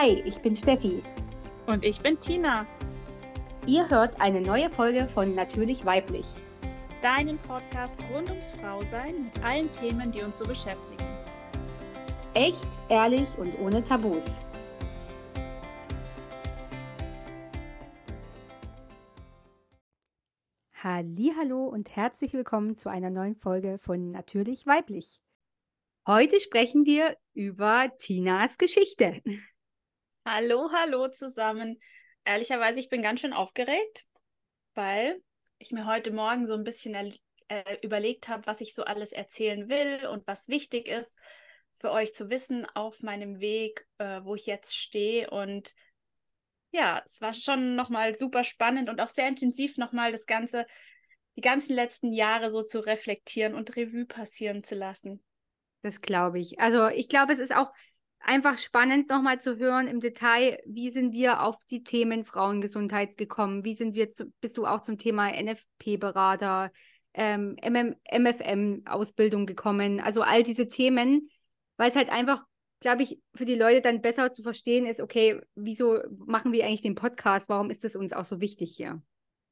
Hi, ich bin Steffi. Und ich bin Tina. Ihr hört eine neue Folge von Natürlich Weiblich. Deinen Podcast rund ums Frausein mit allen Themen, die uns so beschäftigen. Echt, ehrlich und ohne Tabus. Hallo und herzlich willkommen zu einer neuen Folge von Natürlich Weiblich. Heute sprechen wir über Tinas Geschichte. Hallo, hallo zusammen. Ehrlicherweise, ich bin ganz schön aufgeregt, weil ich mir heute Morgen so ein bisschen äh, überlegt habe, was ich so alles erzählen will und was wichtig ist für euch zu wissen auf meinem Weg, äh, wo ich jetzt stehe. Und ja, es war schon nochmal super spannend und auch sehr intensiv nochmal das Ganze, die ganzen letzten Jahre so zu reflektieren und Revue passieren zu lassen. Das glaube ich. Also ich glaube, es ist auch einfach spannend nochmal zu hören im Detail, wie sind wir auf die Themen Frauengesundheit gekommen? Wie sind wir zu, bist du auch zum Thema NFP-Berater, ähm, MFM-Ausbildung gekommen? Also all diese Themen, weil es halt einfach, glaube ich, für die Leute dann besser zu verstehen ist, okay, wieso machen wir eigentlich den Podcast? Warum ist das uns auch so wichtig hier?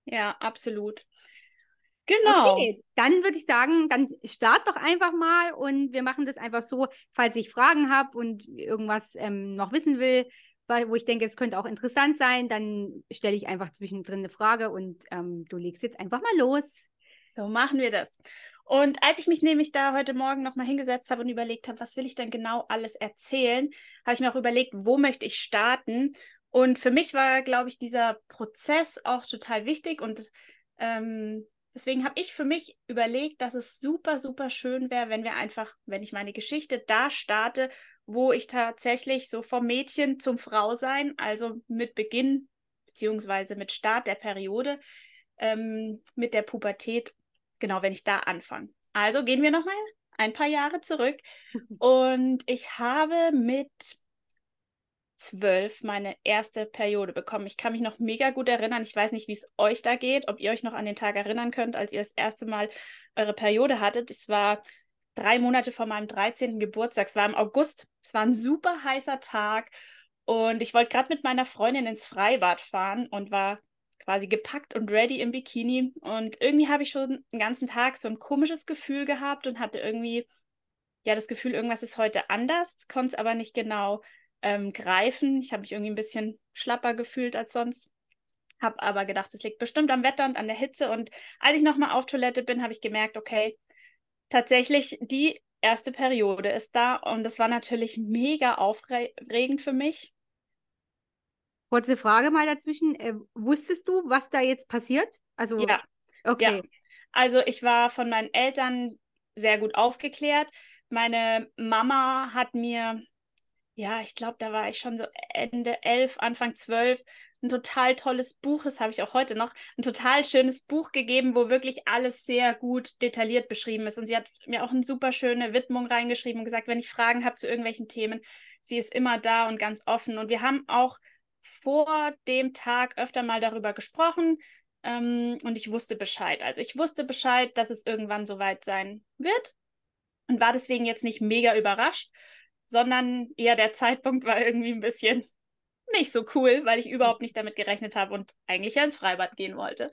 Ja, absolut. Genau. Okay, dann würde ich sagen, dann start doch einfach mal und wir machen das einfach so, falls ich Fragen habe und irgendwas ähm, noch wissen will, weil, wo ich denke, es könnte auch interessant sein, dann stelle ich einfach zwischendrin eine Frage und ähm, du legst jetzt einfach mal los. So machen wir das. Und als ich mich nämlich da heute Morgen nochmal hingesetzt habe und überlegt habe, was will ich denn genau alles erzählen, habe ich mir auch überlegt, wo möchte ich starten. Und für mich war, glaube ich, dieser Prozess auch total wichtig und ähm, Deswegen habe ich für mich überlegt, dass es super, super schön wäre, wenn wir einfach, wenn ich meine Geschichte da starte, wo ich tatsächlich so vom Mädchen zum Frausein, also mit Beginn beziehungsweise mit Start der Periode, ähm, mit der Pubertät, genau, wenn ich da anfange. Also gehen wir nochmal ein paar Jahre zurück. Und ich habe mit zwölf meine erste Periode bekommen. Ich kann mich noch mega gut erinnern. Ich weiß nicht, wie es euch da geht, ob ihr euch noch an den Tag erinnern könnt, als ihr das erste Mal eure Periode hattet. Es war drei Monate vor meinem 13. Geburtstag. Es war im August. Es war ein super heißer Tag. Und ich wollte gerade mit meiner Freundin ins Freibad fahren und war quasi gepackt und ready im Bikini. Und irgendwie habe ich schon den ganzen Tag so ein komisches Gefühl gehabt und hatte irgendwie ja das Gefühl, irgendwas ist heute anders, konnte es aber nicht genau ähm, greifen. Ich habe mich irgendwie ein bisschen schlapper gefühlt als sonst. Habe aber gedacht, es liegt bestimmt am Wetter und an der Hitze. Und als ich nochmal auf Toilette bin, habe ich gemerkt, okay, tatsächlich die erste Periode ist da. Und das war natürlich mega aufregend für mich. Kurze Frage mal dazwischen. Äh, wusstest du, was da jetzt passiert? Also, ja. Okay. Ja. Also, ich war von meinen Eltern sehr gut aufgeklärt. Meine Mama hat mir ja, ich glaube, da war ich schon so Ende elf, Anfang zwölf. Ein total tolles Buch, das habe ich auch heute noch, ein total schönes Buch gegeben, wo wirklich alles sehr gut detailliert beschrieben ist. Und sie hat mir auch eine super schöne Widmung reingeschrieben und gesagt, wenn ich Fragen habe zu irgendwelchen Themen, sie ist immer da und ganz offen. Und wir haben auch vor dem Tag öfter mal darüber gesprochen ähm, und ich wusste Bescheid. Also ich wusste Bescheid, dass es irgendwann soweit sein wird und war deswegen jetzt nicht mega überrascht sondern eher der Zeitpunkt war irgendwie ein bisschen nicht so cool, weil ich überhaupt nicht damit gerechnet habe und eigentlich ins Freibad gehen wollte.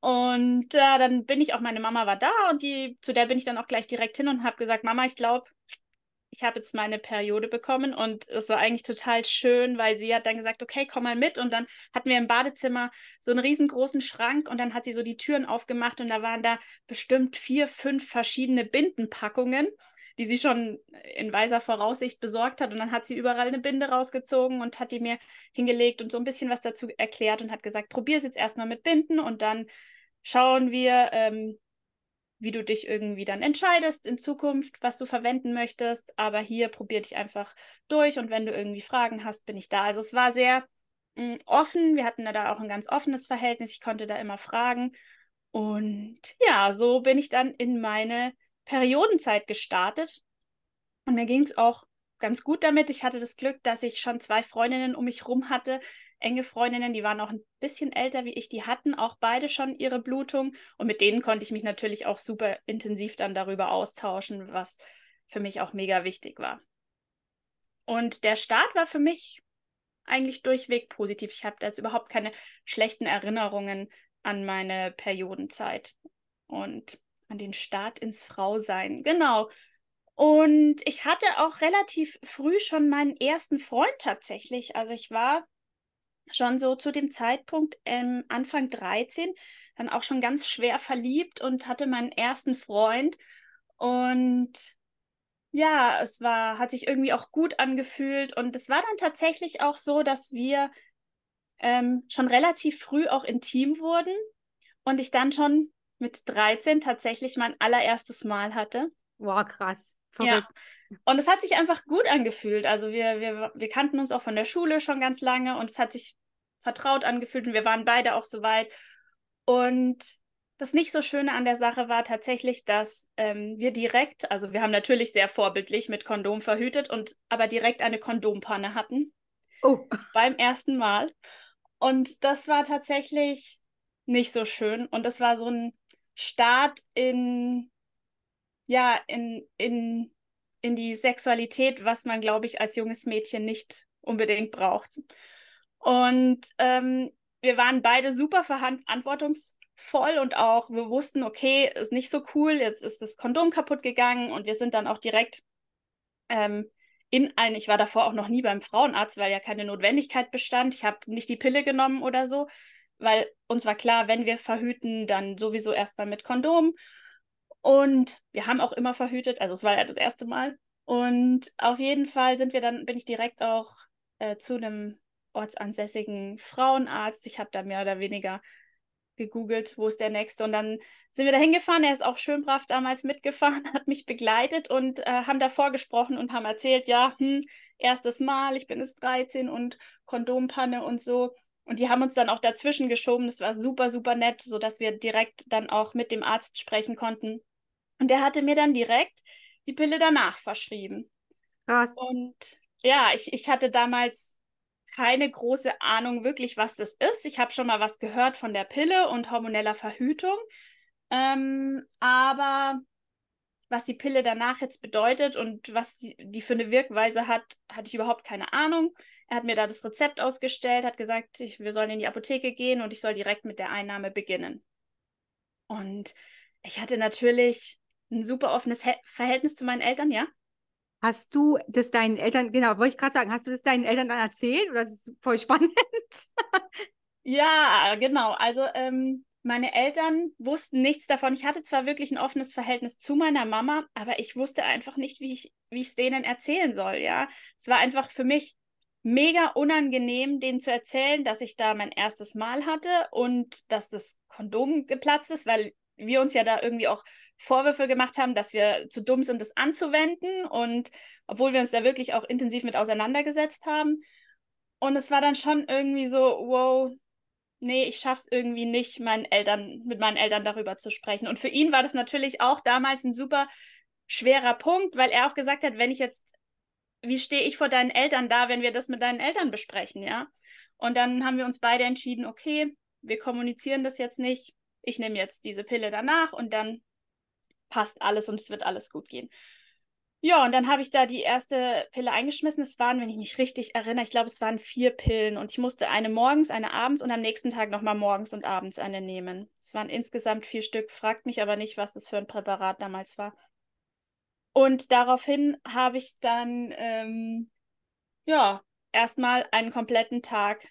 Und äh, dann bin ich auch, meine Mama war da und die, zu der bin ich dann auch gleich direkt hin und habe gesagt, Mama, ich glaube, ich habe jetzt meine Periode bekommen und es war eigentlich total schön, weil sie hat dann gesagt, okay, komm mal mit und dann hatten wir im Badezimmer so einen riesengroßen Schrank und dann hat sie so die Türen aufgemacht und da waren da bestimmt vier, fünf verschiedene Bindenpackungen die sie schon in weiser Voraussicht besorgt hat. Und dann hat sie überall eine Binde rausgezogen und hat die mir hingelegt und so ein bisschen was dazu erklärt und hat gesagt, probier es jetzt erstmal mit Binden und dann schauen wir, ähm, wie du dich irgendwie dann entscheidest in Zukunft, was du verwenden möchtest. Aber hier probier dich einfach durch und wenn du irgendwie Fragen hast, bin ich da. Also es war sehr mh, mm, offen. Wir hatten da auch ein ganz offenes Verhältnis. Ich konnte da immer fragen. Und ja, so bin ich dann in meine Periodenzeit gestartet und mir ging es auch ganz gut damit. Ich hatte das Glück, dass ich schon zwei Freundinnen um mich rum hatte, enge Freundinnen, die waren auch ein bisschen älter wie ich, die hatten auch beide schon ihre Blutung und mit denen konnte ich mich natürlich auch super intensiv dann darüber austauschen, was für mich auch mega wichtig war. Und der Start war für mich eigentlich durchweg positiv. Ich habe jetzt überhaupt keine schlechten Erinnerungen an meine Periodenzeit und an den Start ins Frausein. Genau. Und ich hatte auch relativ früh schon meinen ersten Freund tatsächlich. Also ich war schon so zu dem Zeitpunkt ähm, Anfang 13 dann auch schon ganz schwer verliebt und hatte meinen ersten Freund. Und ja, es war, hat sich irgendwie auch gut angefühlt. Und es war dann tatsächlich auch so, dass wir ähm, schon relativ früh auch intim wurden und ich dann schon mit 13 tatsächlich mein allererstes Mal hatte. Wow, krass. Verrückt. Ja. Und es hat sich einfach gut angefühlt. Also wir, wir, wir kannten uns auch von der Schule schon ganz lange und es hat sich vertraut angefühlt und wir waren beide auch so weit. Und das nicht so Schöne an der Sache war tatsächlich, dass ähm, wir direkt, also wir haben natürlich sehr vorbildlich mit Kondom verhütet und aber direkt eine Kondompanne hatten. Oh. Beim ersten Mal. Und das war tatsächlich nicht so schön. Und das war so ein Start in, ja, in, in, in die Sexualität, was man, glaube ich, als junges Mädchen nicht unbedingt braucht. Und ähm, wir waren beide super verantwortungsvoll und auch wir wussten, okay, ist nicht so cool, jetzt ist das Kondom kaputt gegangen und wir sind dann auch direkt ähm, in ein, ich war davor auch noch nie beim Frauenarzt, weil ja keine Notwendigkeit bestand. Ich habe nicht die Pille genommen oder so, weil uns war klar, wenn wir verhüten, dann sowieso erstmal mit Kondom. Und wir haben auch immer verhütet, also es war ja das erste Mal. Und auf jeden Fall sind wir dann, bin ich direkt auch äh, zu einem ortsansässigen Frauenarzt. Ich habe da mehr oder weniger gegoogelt, wo ist der nächste. Und dann sind wir da hingefahren. Er ist auch schön brav damals mitgefahren, hat mich begleitet und äh, haben davor gesprochen und haben erzählt, ja, hm, erstes Mal, ich bin jetzt 13 und Kondompanne und so. Und die haben uns dann auch dazwischen geschoben. Das war super, super nett, sodass wir direkt dann auch mit dem Arzt sprechen konnten. Und der hatte mir dann direkt die Pille danach verschrieben. Krass. Und ja, ich, ich hatte damals keine große Ahnung wirklich, was das ist. Ich habe schon mal was gehört von der Pille und hormoneller Verhütung. Ähm, aber was die Pille danach jetzt bedeutet und was die, die für eine Wirkweise hat, hatte ich überhaupt keine Ahnung. Er hat mir da das Rezept ausgestellt, hat gesagt, ich, wir sollen in die Apotheke gehen und ich soll direkt mit der Einnahme beginnen. Und ich hatte natürlich ein super offenes He Verhältnis zu meinen Eltern, ja. Hast du das deinen Eltern, genau, wollte ich gerade sagen, hast du das deinen Eltern dann erzählt oder das ist voll spannend? ja, genau. Also ähm, meine Eltern wussten nichts davon. Ich hatte zwar wirklich ein offenes Verhältnis zu meiner Mama, aber ich wusste einfach nicht, wie ich wie es denen erzählen soll. Ja, es war einfach für mich mega unangenehm, denen zu erzählen, dass ich da mein erstes Mal hatte und dass das Kondom geplatzt ist, weil wir uns ja da irgendwie auch Vorwürfe gemacht haben, dass wir zu dumm sind, das anzuwenden. Und obwohl wir uns da wirklich auch intensiv mit auseinandergesetzt haben. Und es war dann schon irgendwie so, wow, nee, ich schaff's irgendwie nicht, meinen Eltern, mit meinen Eltern darüber zu sprechen. Und für ihn war das natürlich auch damals ein super schwerer Punkt, weil er auch gesagt hat, wenn ich jetzt, wie stehe ich vor deinen Eltern da, wenn wir das mit deinen Eltern besprechen, ja? Und dann haben wir uns beide entschieden, okay, wir kommunizieren das jetzt nicht, ich nehme jetzt diese Pille danach und dann passt alles und es wird alles gut gehen. Ja, und dann habe ich da die erste Pille eingeschmissen. Es waren, wenn ich mich richtig erinnere, ich glaube, es waren vier Pillen und ich musste eine morgens, eine abends und am nächsten Tag nochmal morgens und abends eine nehmen. Es waren insgesamt vier Stück, fragt mich aber nicht, was das für ein Präparat damals war. Und daraufhin habe ich dann, ähm, ja, erstmal einen kompletten Tag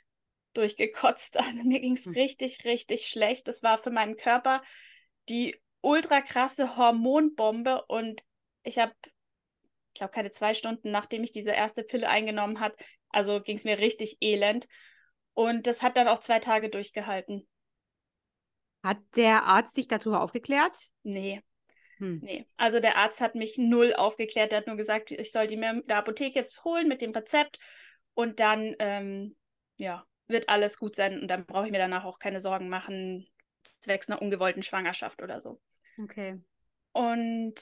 durchgekotzt. Also mir ging es hm. richtig, richtig schlecht. Das war für meinen Körper die ultra krasse Hormonbombe und ich habe, ich glaube, keine zwei Stunden, nachdem ich diese erste Pille eingenommen hat, also ging es mir richtig elend. Und das hat dann auch zwei Tage durchgehalten. Hat der Arzt dich darüber aufgeklärt? Nee. Hm. Nee. Also der Arzt hat mich null aufgeklärt. Der hat nur gesagt, ich soll die mir in der Apotheke jetzt holen mit dem Rezept und dann, ähm, ja, wird alles gut sein und dann brauche ich mir danach auch keine Sorgen machen, zwecks einer ungewollten Schwangerschaft oder so. Okay. Und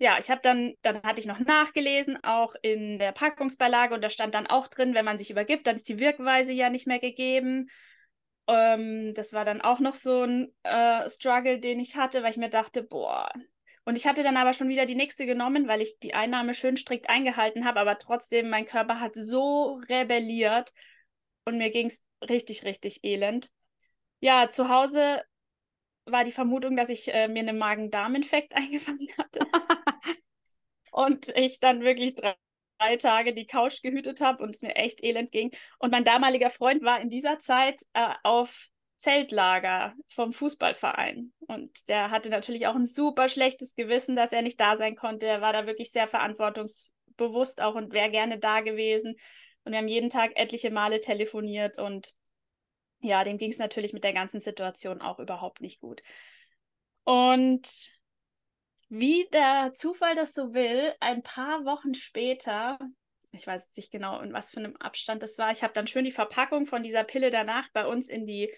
ja, ich habe dann, dann hatte ich noch nachgelesen, auch in der Packungsbeilage und da stand dann auch drin, wenn man sich übergibt, dann ist die Wirkweise ja nicht mehr gegeben. Ähm, das war dann auch noch so ein äh, Struggle, den ich hatte, weil ich mir dachte, boah. Und ich hatte dann aber schon wieder die nächste genommen, weil ich die Einnahme schön strikt eingehalten habe, aber trotzdem, mein Körper hat so rebelliert und mir ging es richtig, richtig elend. Ja, zu Hause war die Vermutung, dass ich äh, mir einen Magen-Darm-Infekt eingefangen hatte. und ich dann wirklich drei, drei Tage die Couch gehütet habe und es mir echt elend ging. Und mein damaliger Freund war in dieser Zeit äh, auf Zeltlager vom Fußballverein. Und der hatte natürlich auch ein super schlechtes Gewissen, dass er nicht da sein konnte. Er war da wirklich sehr verantwortungsbewusst auch und wäre gerne da gewesen. Und wir haben jeden Tag etliche Male telefoniert und ja, dem ging es natürlich mit der ganzen Situation auch überhaupt nicht gut. Und wie der Zufall das so will, ein paar Wochen später, ich weiß nicht genau, in was für einem Abstand das war, ich habe dann schön die Verpackung von dieser Pille danach bei uns in die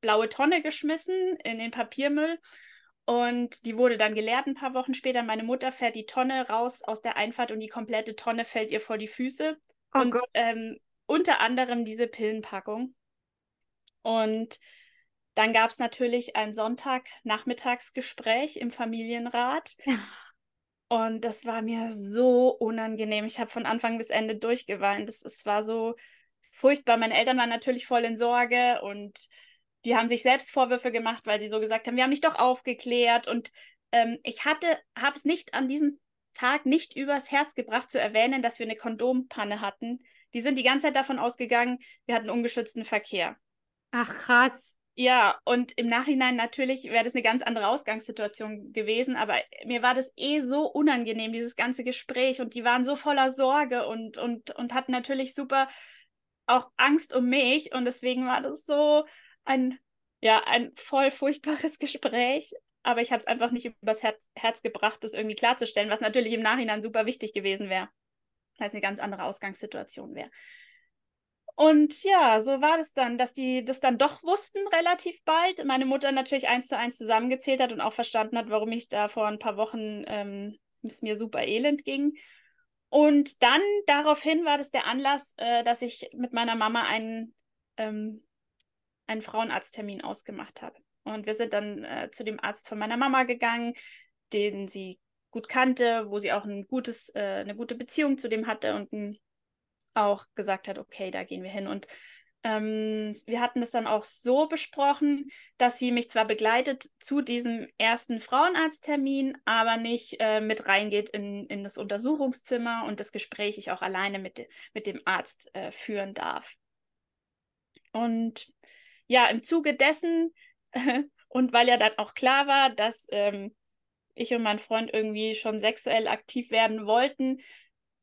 blaue Tonne geschmissen, in den Papiermüll. Und die wurde dann geleert ein paar Wochen später. Meine Mutter fährt die Tonne raus aus der Einfahrt und die komplette Tonne fällt ihr vor die Füße. Oh und ähm, unter anderem diese Pillenpackung. Und dann gab es natürlich ein Sonntagnachmittagsgespräch im Familienrat. Ja. Und das war mir so unangenehm. Ich habe von Anfang bis Ende durchgeweint. Es, es war so furchtbar. Meine Eltern waren natürlich voll in Sorge und die haben sich selbst Vorwürfe gemacht, weil sie so gesagt haben, wir haben dich doch aufgeklärt. Und ähm, ich hatte, habe es nicht an diesem Tag nicht übers Herz gebracht zu erwähnen, dass wir eine Kondompanne hatten. Die sind die ganze Zeit davon ausgegangen, wir hatten ungeschützten Verkehr. Ach, krass. Ja, und im Nachhinein natürlich wäre das eine ganz andere Ausgangssituation gewesen, aber mir war das eh so unangenehm, dieses ganze Gespräch und die waren so voller Sorge und, und, und hatten natürlich super auch Angst um mich und deswegen war das so ein, ja, ein voll furchtbares Gespräch, aber ich habe es einfach nicht übers Herz, Herz gebracht, das irgendwie klarzustellen, was natürlich im Nachhinein super wichtig gewesen wäre, weil es eine ganz andere Ausgangssituation wäre. Und ja, so war das dann, dass die das dann doch wussten relativ bald. Meine Mutter natürlich eins zu eins zusammengezählt hat und auch verstanden hat, warum ich da vor ein paar Wochen ähm, es mir super elend ging. Und dann daraufhin war das der Anlass, äh, dass ich mit meiner Mama einen, ähm, einen Frauenarzttermin ausgemacht habe. Und wir sind dann äh, zu dem Arzt von meiner Mama gegangen, den sie gut kannte, wo sie auch ein gutes, äh, eine gute Beziehung zu dem hatte und ein auch gesagt hat, okay, da gehen wir hin. Und ähm, wir hatten es dann auch so besprochen, dass sie mich zwar begleitet zu diesem ersten Frauenarzttermin, aber nicht äh, mit reingeht in, in das Untersuchungszimmer und das Gespräch ich auch alleine mit, mit dem Arzt äh, führen darf. Und ja, im Zuge dessen und weil ja dann auch klar war, dass ähm, ich und mein Freund irgendwie schon sexuell aktiv werden wollten,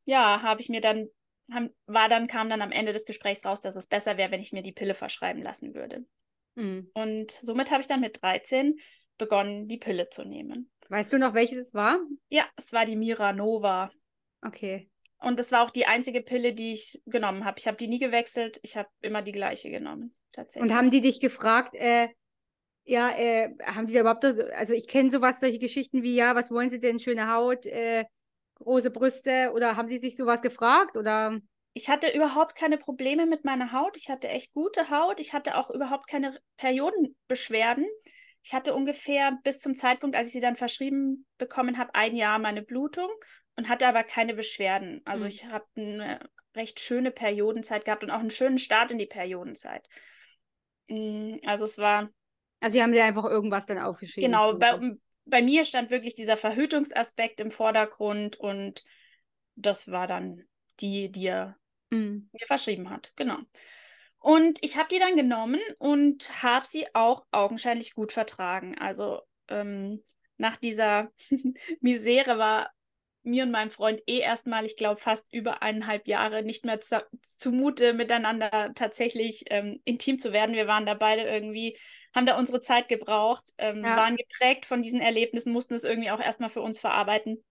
ja, habe ich mir dann haben, war dann, kam dann am Ende des Gesprächs raus, dass es besser wäre, wenn ich mir die Pille verschreiben lassen würde. Mhm. Und somit habe ich dann mit 13 begonnen, die Pille zu nehmen. Weißt du noch, welches es war? Ja, es war die Miranova. Okay. Und das war auch die einzige Pille, die ich genommen habe. Ich habe die nie gewechselt. Ich habe immer die gleiche genommen. Tatsächlich. Und haben die dich gefragt, äh, ja, äh, haben sie da überhaupt, also ich kenne sowas, solche Geschichten wie, ja, was wollen sie denn, schöne Haut, äh, große Brüste oder haben Sie sich sowas gefragt oder? Ich hatte überhaupt keine Probleme mit meiner Haut. Ich hatte echt gute Haut. Ich hatte auch überhaupt keine Periodenbeschwerden. Ich hatte ungefähr bis zum Zeitpunkt, als ich sie dann verschrieben bekommen habe, ein Jahr meine Blutung und hatte aber keine Beschwerden. Also mhm. ich habe eine recht schöne Periodenzeit gehabt und auch einen schönen Start in die Periodenzeit. Mm, also es war. Also Sie haben dir einfach irgendwas dann aufgeschrieben. Genau, bei, bei mir stand wirklich dieser Verhütungsaspekt im Vordergrund und das war dann die, die er mhm. mir verschrieben hat. Genau. Und ich habe die dann genommen und habe sie auch augenscheinlich gut vertragen. Also ähm, nach dieser Misere war mir und meinem Freund eh erstmal, ich glaube, fast über eineinhalb Jahre nicht mehr zumute, miteinander tatsächlich ähm, intim zu werden. Wir waren da beide irgendwie haben da unsere Zeit gebraucht, ähm, ja. waren geprägt von diesen Erlebnissen, mussten es irgendwie auch erstmal für uns verarbeiten.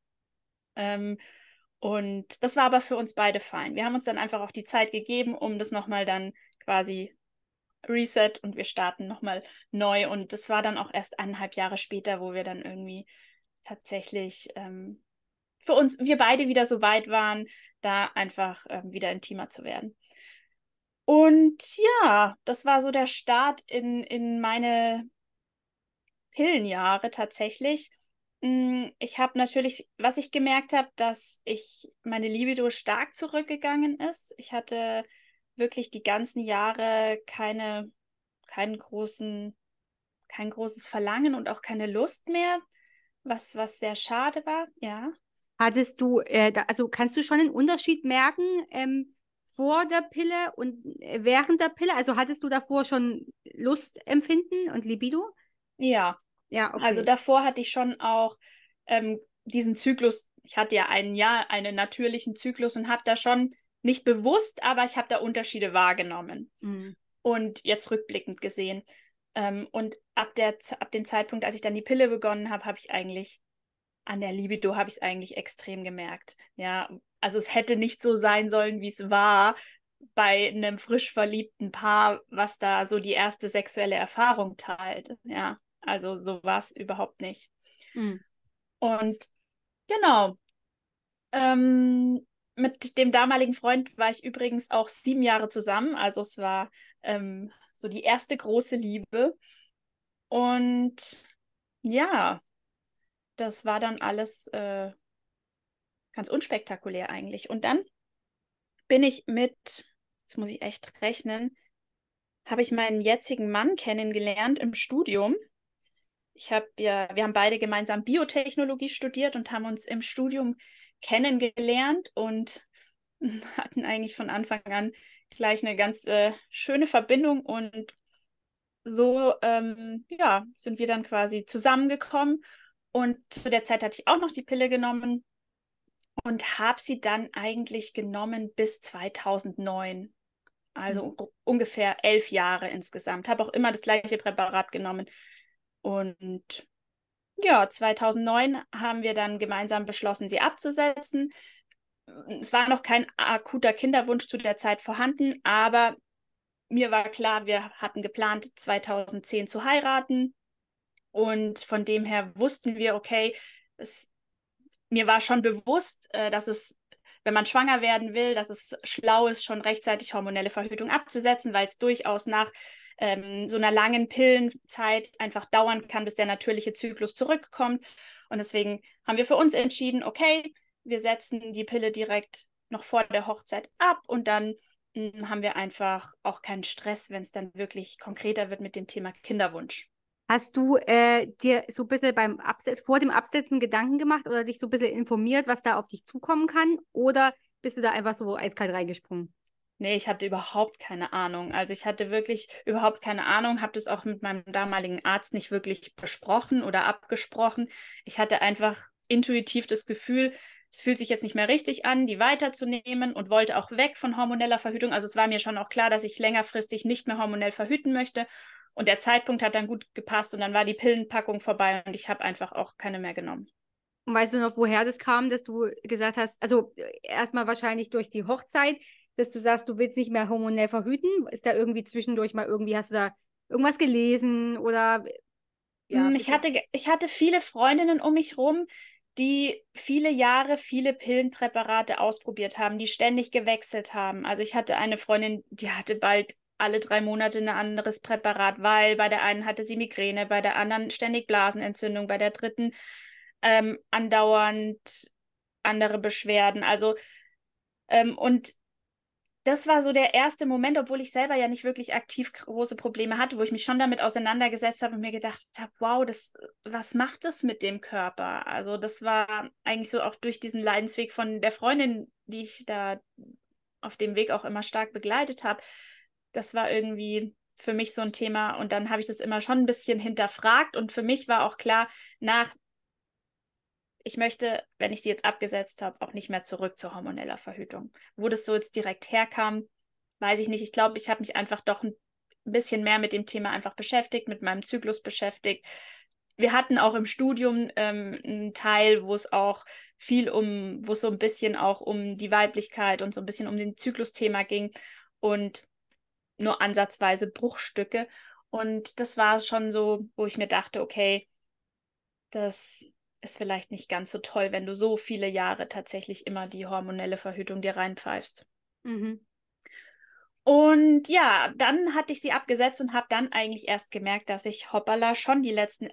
Ähm, und das war aber für uns beide fein. Wir haben uns dann einfach auch die Zeit gegeben, um das nochmal dann quasi Reset und wir starten nochmal neu. Und das war dann auch erst eineinhalb Jahre später, wo wir dann irgendwie tatsächlich ähm, für uns, wir beide wieder so weit waren, da einfach ähm, wieder intimer zu werden. Und ja, das war so der Start in, in meine Pillenjahre tatsächlich. Mm, ich habe natürlich, was ich gemerkt habe, dass ich meine Libido stark zurückgegangen ist. Ich hatte wirklich die ganzen Jahre keine, keinen großen, kein großes Verlangen und auch keine Lust mehr, was, was sehr schade war, ja. Hattest du, äh, da, also kannst du schon einen Unterschied merken ähm, vor der Pille und äh, während der Pille? Also hattest du davor schon Lustempfinden und Libido? Ja. Ja, okay. Also davor hatte ich schon auch ähm, diesen Zyklus, ich hatte ja ein Jahr einen natürlichen Zyklus und habe da schon nicht bewusst, aber ich habe da Unterschiede wahrgenommen. Mhm. Und jetzt rückblickend gesehen. Ähm, und ab, der, ab dem Zeitpunkt, als ich dann die Pille begonnen habe, habe ich eigentlich an der Libido habe ich es eigentlich extrem gemerkt. Ja, also es hätte nicht so sein sollen, wie es war bei einem frisch verliebten Paar, was da so die erste sexuelle Erfahrung teilt. Ja, also so war es überhaupt nicht. Mhm. Und genau. Ähm, mit dem damaligen Freund war ich übrigens auch sieben Jahre zusammen. Also es war ähm, so die erste große Liebe. Und ja, das war dann alles äh, ganz unspektakulär eigentlich. Und dann bin ich mit, jetzt muss ich echt rechnen, habe ich meinen jetzigen Mann kennengelernt im Studium. Ich habe ja, wir haben beide gemeinsam Biotechnologie studiert und haben uns im Studium kennengelernt und hatten eigentlich von Anfang an gleich eine ganz äh, schöne Verbindung und so ähm, ja, sind wir dann quasi zusammengekommen und zu der Zeit hatte ich auch noch die Pille genommen und habe sie dann eigentlich genommen bis 2009. Also mhm. ungefähr elf Jahre insgesamt. Habe auch immer das gleiche Präparat genommen. Und ja, 2009 haben wir dann gemeinsam beschlossen, sie abzusetzen. Es war noch kein akuter Kinderwunsch zu der Zeit vorhanden, aber mir war klar, wir hatten geplant, 2010 zu heiraten. Und von dem her wussten wir, okay, es, mir war schon bewusst, äh, dass es, wenn man schwanger werden will, dass es schlau ist, schon rechtzeitig hormonelle Verhütung abzusetzen, weil es durchaus nach ähm, so einer langen Pillenzeit einfach dauern kann, bis der natürliche Zyklus zurückkommt. Und deswegen haben wir für uns entschieden, okay, wir setzen die Pille direkt noch vor der Hochzeit ab und dann hm, haben wir einfach auch keinen Stress, wenn es dann wirklich konkreter wird mit dem Thema Kinderwunsch. Hast du äh, dir so ein bisschen beim Abset vor dem Absetzen Gedanken gemacht oder dich so ein bisschen informiert, was da auf dich zukommen kann? Oder bist du da einfach so eiskalt reingesprungen? Nee, ich hatte überhaupt keine Ahnung. Also ich hatte wirklich überhaupt keine Ahnung, habe das auch mit meinem damaligen Arzt nicht wirklich besprochen oder abgesprochen. Ich hatte einfach intuitiv das Gefühl, es fühlt sich jetzt nicht mehr richtig an, die weiterzunehmen und wollte auch weg von hormoneller Verhütung. Also es war mir schon auch klar, dass ich längerfristig nicht mehr hormonell verhüten möchte und der Zeitpunkt hat dann gut gepasst und dann war die Pillenpackung vorbei und ich habe einfach auch keine mehr genommen. Und weißt du noch, woher das kam, dass du gesagt hast, also erstmal wahrscheinlich durch die Hochzeit, dass du sagst, du willst nicht mehr hormonell verhüten? Ist da irgendwie zwischendurch mal irgendwie, hast du da irgendwas gelesen oder? Ja, mm, ich, hatte, ich hatte viele Freundinnen um mich rum, die viele Jahre viele Pillenpräparate ausprobiert haben, die ständig gewechselt haben. Also ich hatte eine Freundin, die hatte bald alle drei Monate ein anderes Präparat, weil bei der einen hatte sie Migräne, bei der anderen ständig Blasenentzündung, bei der dritten ähm, andauernd andere Beschwerden. Also, ähm, und das war so der erste Moment, obwohl ich selber ja nicht wirklich aktiv große Probleme hatte, wo ich mich schon damit auseinandergesetzt habe und mir gedacht habe, wow, das, was macht das mit dem Körper? Also das war eigentlich so auch durch diesen Leidensweg von der Freundin, die ich da auf dem Weg auch immer stark begleitet habe, das war irgendwie für mich so ein Thema und dann habe ich das immer schon ein bisschen hinterfragt und für mich war auch klar, nach ich möchte, wenn ich sie jetzt abgesetzt habe, auch nicht mehr zurück zur hormoneller Verhütung. Wo das so jetzt direkt herkam, weiß ich nicht. Ich glaube, ich habe mich einfach doch ein bisschen mehr mit dem Thema einfach beschäftigt, mit meinem Zyklus beschäftigt. Wir hatten auch im Studium ähm, einen Teil, wo es auch viel um, wo es so ein bisschen auch um die Weiblichkeit und so ein bisschen um den Zyklusthema ging. Und nur ansatzweise Bruchstücke. Und das war schon so, wo ich mir dachte, okay, das ist vielleicht nicht ganz so toll, wenn du so viele Jahre tatsächlich immer die hormonelle Verhütung dir reinpfeifst. Mhm. Und ja, dann hatte ich sie abgesetzt und habe dann eigentlich erst gemerkt, dass ich hoppala schon die letzten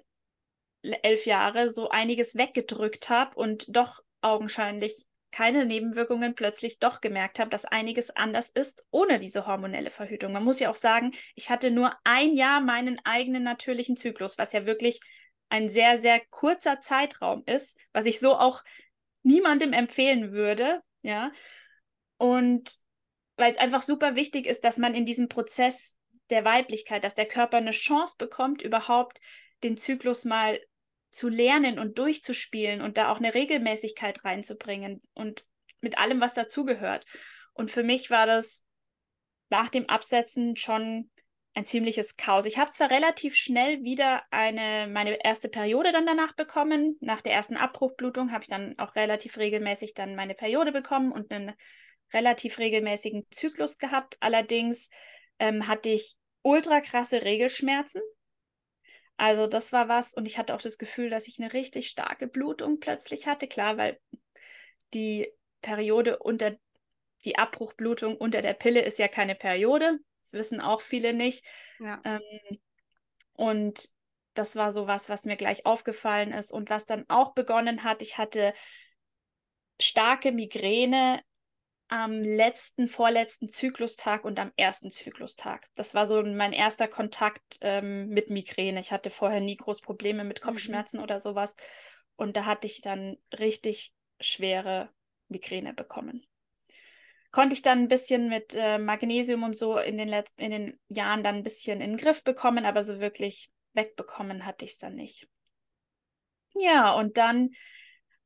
elf Jahre so einiges weggedrückt habe und doch augenscheinlich keine Nebenwirkungen plötzlich doch gemerkt habe, dass einiges anders ist ohne diese hormonelle Verhütung. Man muss ja auch sagen, ich hatte nur ein Jahr meinen eigenen natürlichen Zyklus, was ja wirklich ein sehr, sehr kurzer Zeitraum ist, was ich so auch niemandem empfehlen würde, ja. Und weil es einfach super wichtig ist, dass man in diesem Prozess der Weiblichkeit, dass der Körper eine Chance bekommt, überhaupt den Zyklus mal zu lernen und durchzuspielen und da auch eine Regelmäßigkeit reinzubringen und mit allem, was dazugehört. Und für mich war das nach dem Absetzen schon ein ziemliches Chaos. Ich habe zwar relativ schnell wieder eine, meine erste Periode dann danach bekommen. Nach der ersten Abbruchblutung habe ich dann auch relativ regelmäßig dann meine Periode bekommen und einen relativ regelmäßigen Zyklus gehabt. Allerdings ähm, hatte ich ultra krasse Regelschmerzen. Also das war was und ich hatte auch das Gefühl, dass ich eine richtig starke Blutung plötzlich hatte. Klar, weil die Periode unter die Abbruchblutung unter der Pille ist ja keine Periode. Das wissen auch viele nicht. Ja. Ähm, und das war so was, was mir gleich aufgefallen ist und was dann auch begonnen hat. Ich hatte starke Migräne am letzten, vorletzten Zyklustag und am ersten Zyklustag. Das war so mein erster Kontakt ähm, mit Migräne. Ich hatte vorher nie groß Probleme mit mhm. Kopfschmerzen mhm. oder sowas. Und da hatte ich dann richtig schwere Migräne bekommen. Konnte ich dann ein bisschen mit äh, Magnesium und so in den letzten, in den Jahren dann ein bisschen in den Griff bekommen, aber so wirklich wegbekommen hatte ich es dann nicht. Ja, und dann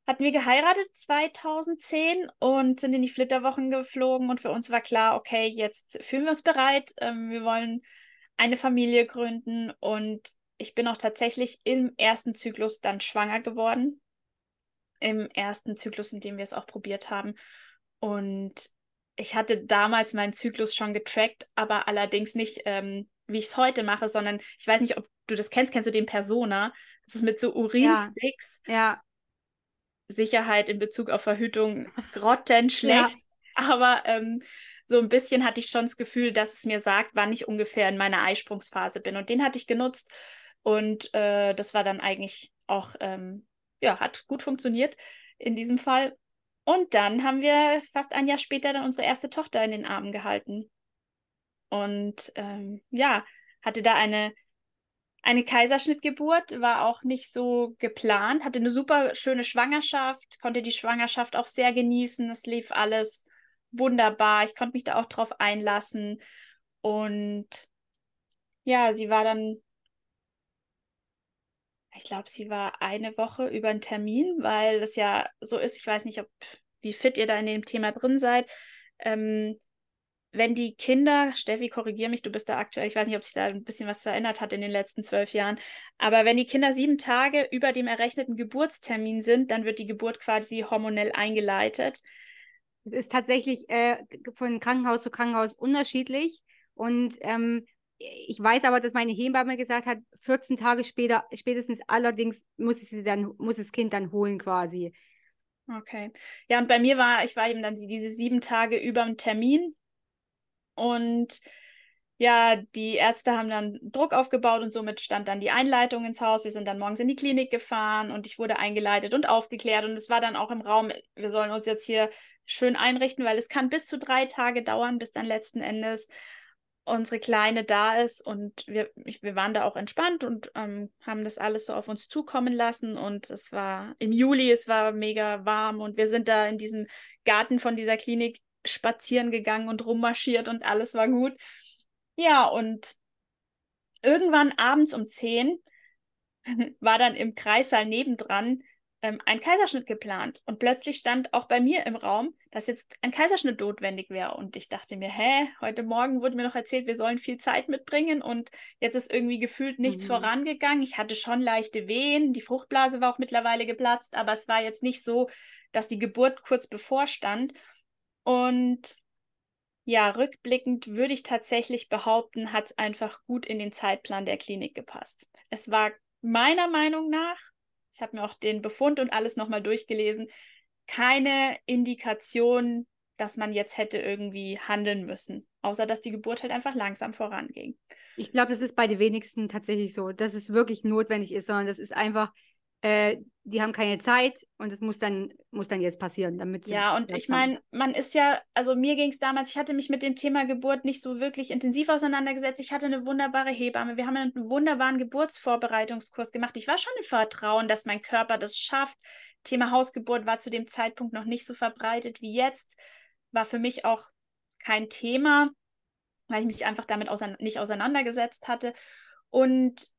hatten wir geheiratet 2010 und sind in die Flitterwochen geflogen und für uns war klar, okay, jetzt fühlen wir uns bereit, ähm, wir wollen eine Familie gründen und ich bin auch tatsächlich im ersten Zyklus dann schwanger geworden. Im ersten Zyklus, in dem wir es auch probiert haben. Und ich hatte damals meinen Zyklus schon getrackt, aber allerdings nicht, ähm, wie ich es heute mache, sondern ich weiß nicht, ob du das kennst, kennst du den Persona? Das ist mit so Urinsticks. Ja. ja. Sicherheit in Bezug auf Verhütung grottenschlecht. Ja. Aber ähm, so ein bisschen hatte ich schon das Gefühl, dass es mir sagt, wann ich ungefähr in meiner Eisprungsphase bin. Und den hatte ich genutzt. Und äh, das war dann eigentlich auch, ähm, ja, hat gut funktioniert in diesem Fall. Und dann haben wir fast ein Jahr später dann unsere erste Tochter in den Armen gehalten. Und ähm, ja, hatte da eine eine Kaiserschnittgeburt war auch nicht so geplant, hatte eine super schöne Schwangerschaft, konnte die Schwangerschaft auch sehr genießen. Es lief alles wunderbar. Ich konnte mich da auch drauf einlassen. Und ja, sie war dann, ich glaube, sie war eine Woche über einen Termin, weil das ja so ist. Ich weiß nicht, ob wie fit ihr da in dem Thema drin seid. Ähm, wenn die Kinder, Steffi, korrigier mich, du bist da aktuell, ich weiß nicht, ob sich da ein bisschen was verändert hat in den letzten zwölf Jahren, aber wenn die Kinder sieben Tage über dem errechneten Geburtstermin sind, dann wird die Geburt quasi hormonell eingeleitet. Es ist tatsächlich äh, von Krankenhaus zu Krankenhaus unterschiedlich und ähm, ich weiß aber, dass meine Hebamme gesagt hat, 14 Tage später, spätestens allerdings muss sie dann, muss das Kind dann holen quasi. Okay. Ja, und bei mir war, ich war eben dann diese sieben Tage über dem Termin und ja, die Ärzte haben dann Druck aufgebaut und somit stand dann die Einleitung ins Haus. Wir sind dann morgens in die Klinik gefahren und ich wurde eingeleitet und aufgeklärt. Und es war dann auch im Raum, wir sollen uns jetzt hier schön einrichten, weil es kann bis zu drei Tage dauern, bis dann letzten Endes unsere Kleine da ist. Und wir, wir waren da auch entspannt und ähm, haben das alles so auf uns zukommen lassen. Und es war im Juli, es war mega warm und wir sind da in diesem Garten von dieser Klinik spazieren gegangen und rummarschiert und alles war gut. Ja, und irgendwann abends um 10 war dann im Kreissaal nebendran ähm, ein Kaiserschnitt geplant. Und plötzlich stand auch bei mir im Raum, dass jetzt ein Kaiserschnitt notwendig wäre. Und ich dachte mir, hä, heute Morgen wurde mir noch erzählt, wir sollen viel Zeit mitbringen und jetzt ist irgendwie gefühlt nichts mhm. vorangegangen. Ich hatte schon leichte Wehen, die Fruchtblase war auch mittlerweile geplatzt, aber es war jetzt nicht so, dass die Geburt kurz bevorstand. Und ja, rückblickend würde ich tatsächlich behaupten, hat es einfach gut in den Zeitplan der Klinik gepasst. Es war meiner Meinung nach, ich habe mir auch den Befund und alles nochmal durchgelesen, keine Indikation, dass man jetzt hätte irgendwie handeln müssen, außer dass die Geburt halt einfach langsam voranging. Ich glaube, das ist bei den wenigsten tatsächlich so, dass es wirklich notwendig ist, sondern das ist einfach äh, die haben keine Zeit und es muss dann, muss dann jetzt passieren, damit Ja, und ich meine, man ist ja, also mir ging es damals, ich hatte mich mit dem Thema Geburt nicht so wirklich intensiv auseinandergesetzt. Ich hatte eine wunderbare Hebamme. Wir haben einen wunderbaren Geburtsvorbereitungskurs gemacht. Ich war schon im Vertrauen, dass mein Körper das schafft. Thema Hausgeburt war zu dem Zeitpunkt noch nicht so verbreitet wie jetzt. War für mich auch kein Thema, weil ich mich einfach damit ausein nicht auseinandergesetzt hatte. Und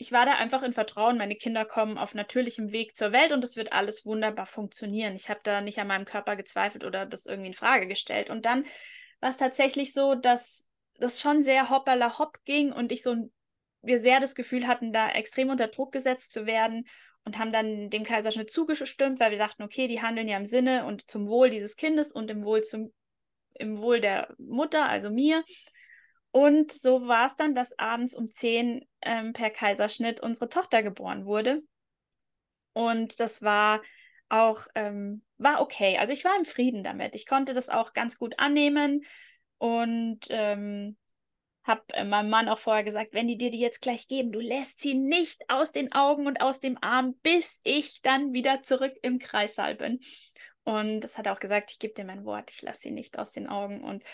ich war da einfach in Vertrauen, meine Kinder kommen auf natürlichem Weg zur Welt und es wird alles wunderbar funktionieren. Ich habe da nicht an meinem Körper gezweifelt oder das irgendwie in Frage gestellt. Und dann war es tatsächlich so, dass das schon sehr hoppala hopp ging und ich so wir sehr das Gefühl hatten, da extrem unter Druck gesetzt zu werden und haben dann dem Kaiserschnitt zugestimmt, weil wir dachten, okay, die handeln ja im Sinne und zum Wohl dieses Kindes und im Wohl zum im Wohl der Mutter, also mir. Und so war es dann, dass abends um 10 ähm, per Kaiserschnitt unsere Tochter geboren wurde. Und das war auch, ähm, war okay. Also ich war im Frieden damit. Ich konnte das auch ganz gut annehmen und ähm, habe äh, meinem Mann auch vorher gesagt, wenn die dir die jetzt gleich geben, du lässt sie nicht aus den Augen und aus dem Arm, bis ich dann wieder zurück im Kreissaal bin. Und das hat er auch gesagt, ich gebe dir mein Wort, ich lasse sie nicht aus den Augen. Und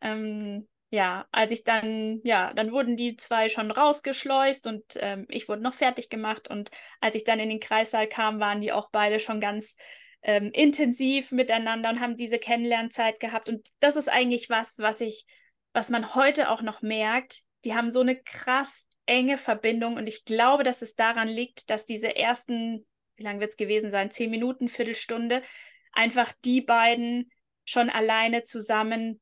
ähm, ja, als ich dann, ja, dann wurden die zwei schon rausgeschleust und ähm, ich wurde noch fertig gemacht. Und als ich dann in den Kreissaal kam, waren die auch beide schon ganz ähm, intensiv miteinander und haben diese Kennenlernzeit gehabt. Und das ist eigentlich was, was ich, was man heute auch noch merkt. Die haben so eine krass enge Verbindung und ich glaube, dass es daran liegt, dass diese ersten, wie lange wird es gewesen sein, zehn Minuten, Viertelstunde, einfach die beiden schon alleine zusammen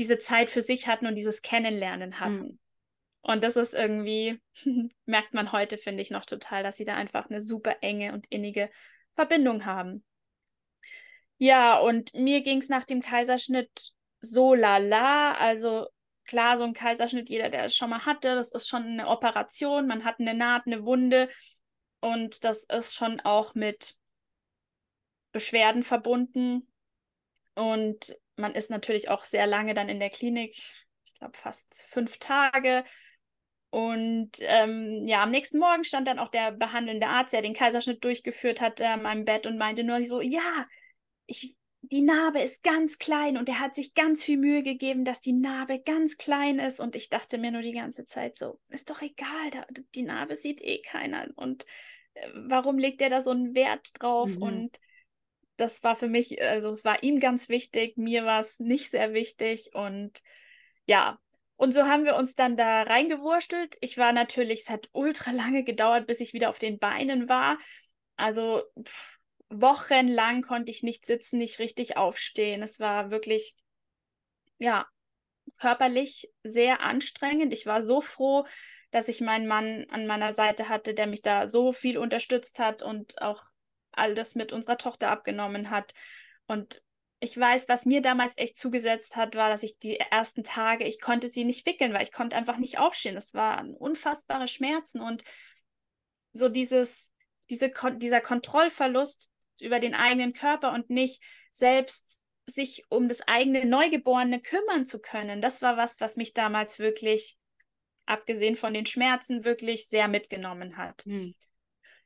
diese Zeit für sich hatten und dieses Kennenlernen hatten. Mhm. Und das ist irgendwie, merkt man heute, finde ich, noch total, dass sie da einfach eine super enge und innige Verbindung haben. Ja, und mir ging es nach dem Kaiserschnitt so lala. Also klar, so ein Kaiserschnitt, jeder, der es schon mal hatte, das ist schon eine Operation. Man hat eine Naht, eine Wunde. Und das ist schon auch mit Beschwerden verbunden. Und man ist natürlich auch sehr lange dann in der Klinik, ich glaube fast fünf Tage. Und ähm, ja, am nächsten Morgen stand dann auch der behandelnde Arzt, der den Kaiserschnitt durchgeführt hat, an meinem Bett und meinte nur so, ja, ich, die Narbe ist ganz klein und er hat sich ganz viel Mühe gegeben, dass die Narbe ganz klein ist. Und ich dachte mir nur die ganze Zeit so, ist doch egal, da, die Narbe sieht eh keiner. Und äh, warum legt er da so einen Wert drauf? Mhm. Und das war für mich, also es war ihm ganz wichtig, mir war es nicht sehr wichtig und ja, und so haben wir uns dann da reingewurstelt. Ich war natürlich, es hat ultra lange gedauert, bis ich wieder auf den Beinen war. Also pff, wochenlang konnte ich nicht sitzen, nicht richtig aufstehen. Es war wirklich, ja, körperlich sehr anstrengend. Ich war so froh, dass ich meinen Mann an meiner Seite hatte, der mich da so viel unterstützt hat und auch all das mit unserer Tochter abgenommen hat. Und ich weiß, was mir damals echt zugesetzt hat, war, dass ich die ersten Tage, ich konnte sie nicht wickeln, weil ich konnte einfach nicht aufstehen. Das waren unfassbare Schmerzen und so dieses, diese, dieser Kontrollverlust über den eigenen Körper und nicht selbst sich um das eigene Neugeborene kümmern zu können. Das war was, was mich damals wirklich, abgesehen von den Schmerzen, wirklich sehr mitgenommen hat. Hm.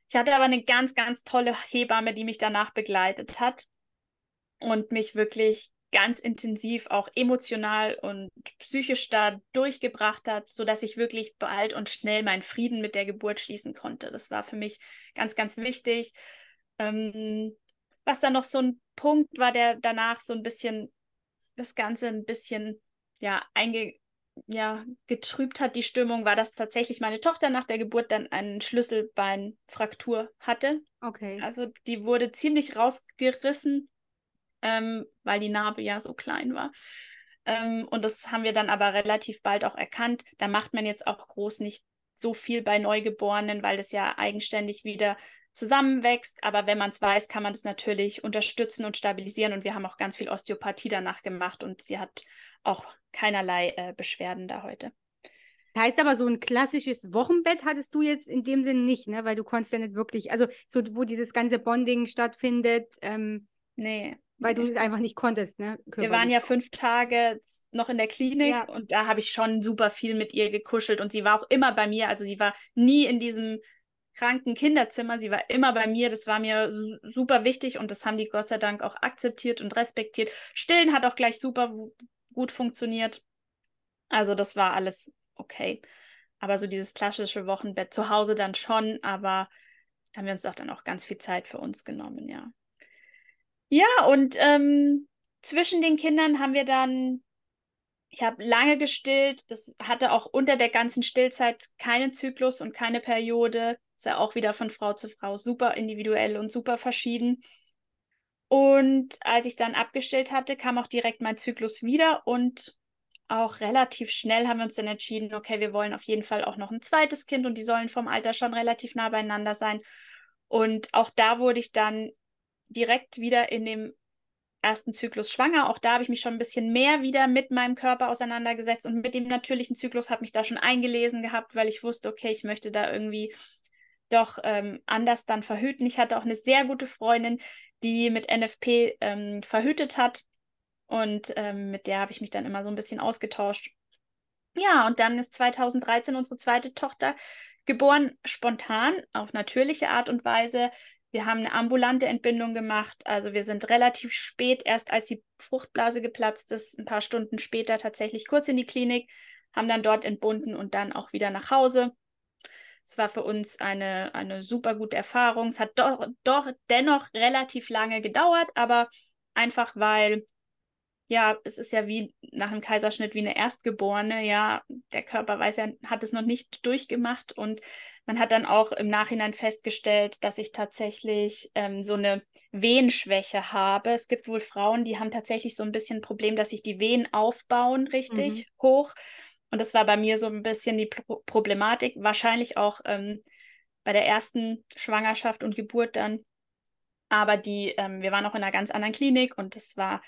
Ich hatte aber eine ganz, ganz tolle Hebamme, die mich danach begleitet hat und mich wirklich ganz intensiv auch emotional und psychisch da durchgebracht hat, sodass ich wirklich bald und schnell meinen Frieden mit der Geburt schließen konnte. Das war für mich ganz, ganz wichtig. Ähm, was dann noch so ein Punkt war, der danach so ein bisschen das Ganze ein bisschen ja einge ja, getrübt hat die Stimmung, war, dass tatsächlich meine Tochter nach der Geburt dann eine Schlüsselbeinfraktur hatte. Okay. Also die wurde ziemlich rausgerissen, ähm, weil die Narbe ja so klein war. Ähm, und das haben wir dann aber relativ bald auch erkannt. Da macht man jetzt auch groß nicht so viel bei Neugeborenen, weil das ja eigenständig wieder zusammenwächst. Aber wenn man es weiß, kann man es natürlich unterstützen und stabilisieren. Und wir haben auch ganz viel Osteopathie danach gemacht und sie hat auch keinerlei äh, Beschwerden da heute. Das heißt aber, so ein klassisches Wochenbett hattest du jetzt in dem Sinn nicht, ne? Weil du konntest ja nicht wirklich, also so, wo dieses ganze Bonding stattfindet. Ähm, nee. Weil du es einfach nicht konntest, ne? Wir waren ja fünf Tage noch in der Klinik ja. und da habe ich schon super viel mit ihr gekuschelt und sie war auch immer bei mir. Also sie war nie in diesem kranken Kinderzimmer. Sie war immer bei mir. Das war mir super wichtig und das haben die Gott sei Dank auch akzeptiert und respektiert. Stillen hat auch gleich super gut funktioniert. Also das war alles okay. Aber so dieses klassische Wochenbett zu Hause dann schon, aber da haben wir uns auch dann auch ganz viel Zeit für uns genommen, ja. Ja, und ähm, zwischen den Kindern haben wir dann, ich habe lange gestillt, das hatte auch unter der ganzen Stillzeit keinen Zyklus und keine Periode. Ist ja auch wieder von Frau zu Frau super individuell und super verschieden. Und als ich dann abgestillt hatte, kam auch direkt mein Zyklus wieder und auch relativ schnell haben wir uns dann entschieden, okay, wir wollen auf jeden Fall auch noch ein zweites Kind und die sollen vom Alter schon relativ nah beieinander sein. Und auch da wurde ich dann direkt wieder in dem ersten Zyklus schwanger. Auch da habe ich mich schon ein bisschen mehr wieder mit meinem Körper auseinandergesetzt und mit dem natürlichen Zyklus habe mich da schon eingelesen gehabt, weil ich wusste, okay, ich möchte da irgendwie doch ähm, anders dann verhüten. Ich hatte auch eine sehr gute Freundin, die mit NFP ähm, verhütet hat und ähm, mit der habe ich mich dann immer so ein bisschen ausgetauscht. Ja, und dann ist 2013 unsere zweite Tochter geboren, spontan, auf natürliche Art und Weise. Wir haben eine ambulante Entbindung gemacht. Also wir sind relativ spät, erst als die Fruchtblase geplatzt ist, ein paar Stunden später tatsächlich kurz in die Klinik, haben dann dort entbunden und dann auch wieder nach Hause. Es war für uns eine, eine super gute Erfahrung. Es hat doch, doch dennoch relativ lange gedauert, aber einfach weil ja, es ist ja wie nach einem Kaiserschnitt wie eine Erstgeborene, ja, der Körper weiß ja, hat es noch nicht durchgemacht und man hat dann auch im Nachhinein festgestellt, dass ich tatsächlich ähm, so eine Wehenschwäche habe. Es gibt wohl Frauen, die haben tatsächlich so ein bisschen ein Problem, dass sich die Wehen aufbauen richtig mhm. hoch. Und das war bei mir so ein bisschen die Pro Problematik, wahrscheinlich auch ähm, bei der ersten Schwangerschaft und Geburt dann. Aber die, ähm, wir waren auch in einer ganz anderen Klinik und es war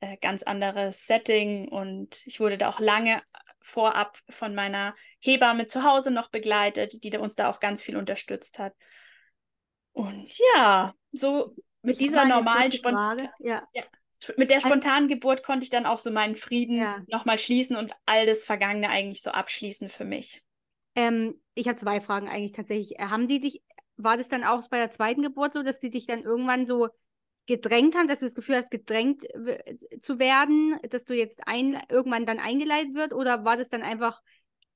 äh, ganz anderes Setting und ich wurde da auch lange vorab von meiner Hebamme zu Hause noch begleitet, die uns da auch ganz viel unterstützt hat. Und ja, so mit ich dieser normalen Spontan ja. ja. mit der spontanen Geburt konnte ich dann auch so meinen Frieden ja. nochmal schließen und all das Vergangene eigentlich so abschließen für mich. Ähm, ich habe zwei Fragen eigentlich tatsächlich. Haben Sie dich, war das dann auch bei der zweiten Geburt so, dass Sie dich dann irgendwann so gedrängt haben, dass du das Gefühl hast, gedrängt zu werden, dass du jetzt ein, irgendwann dann eingeleitet wird oder war das dann einfach,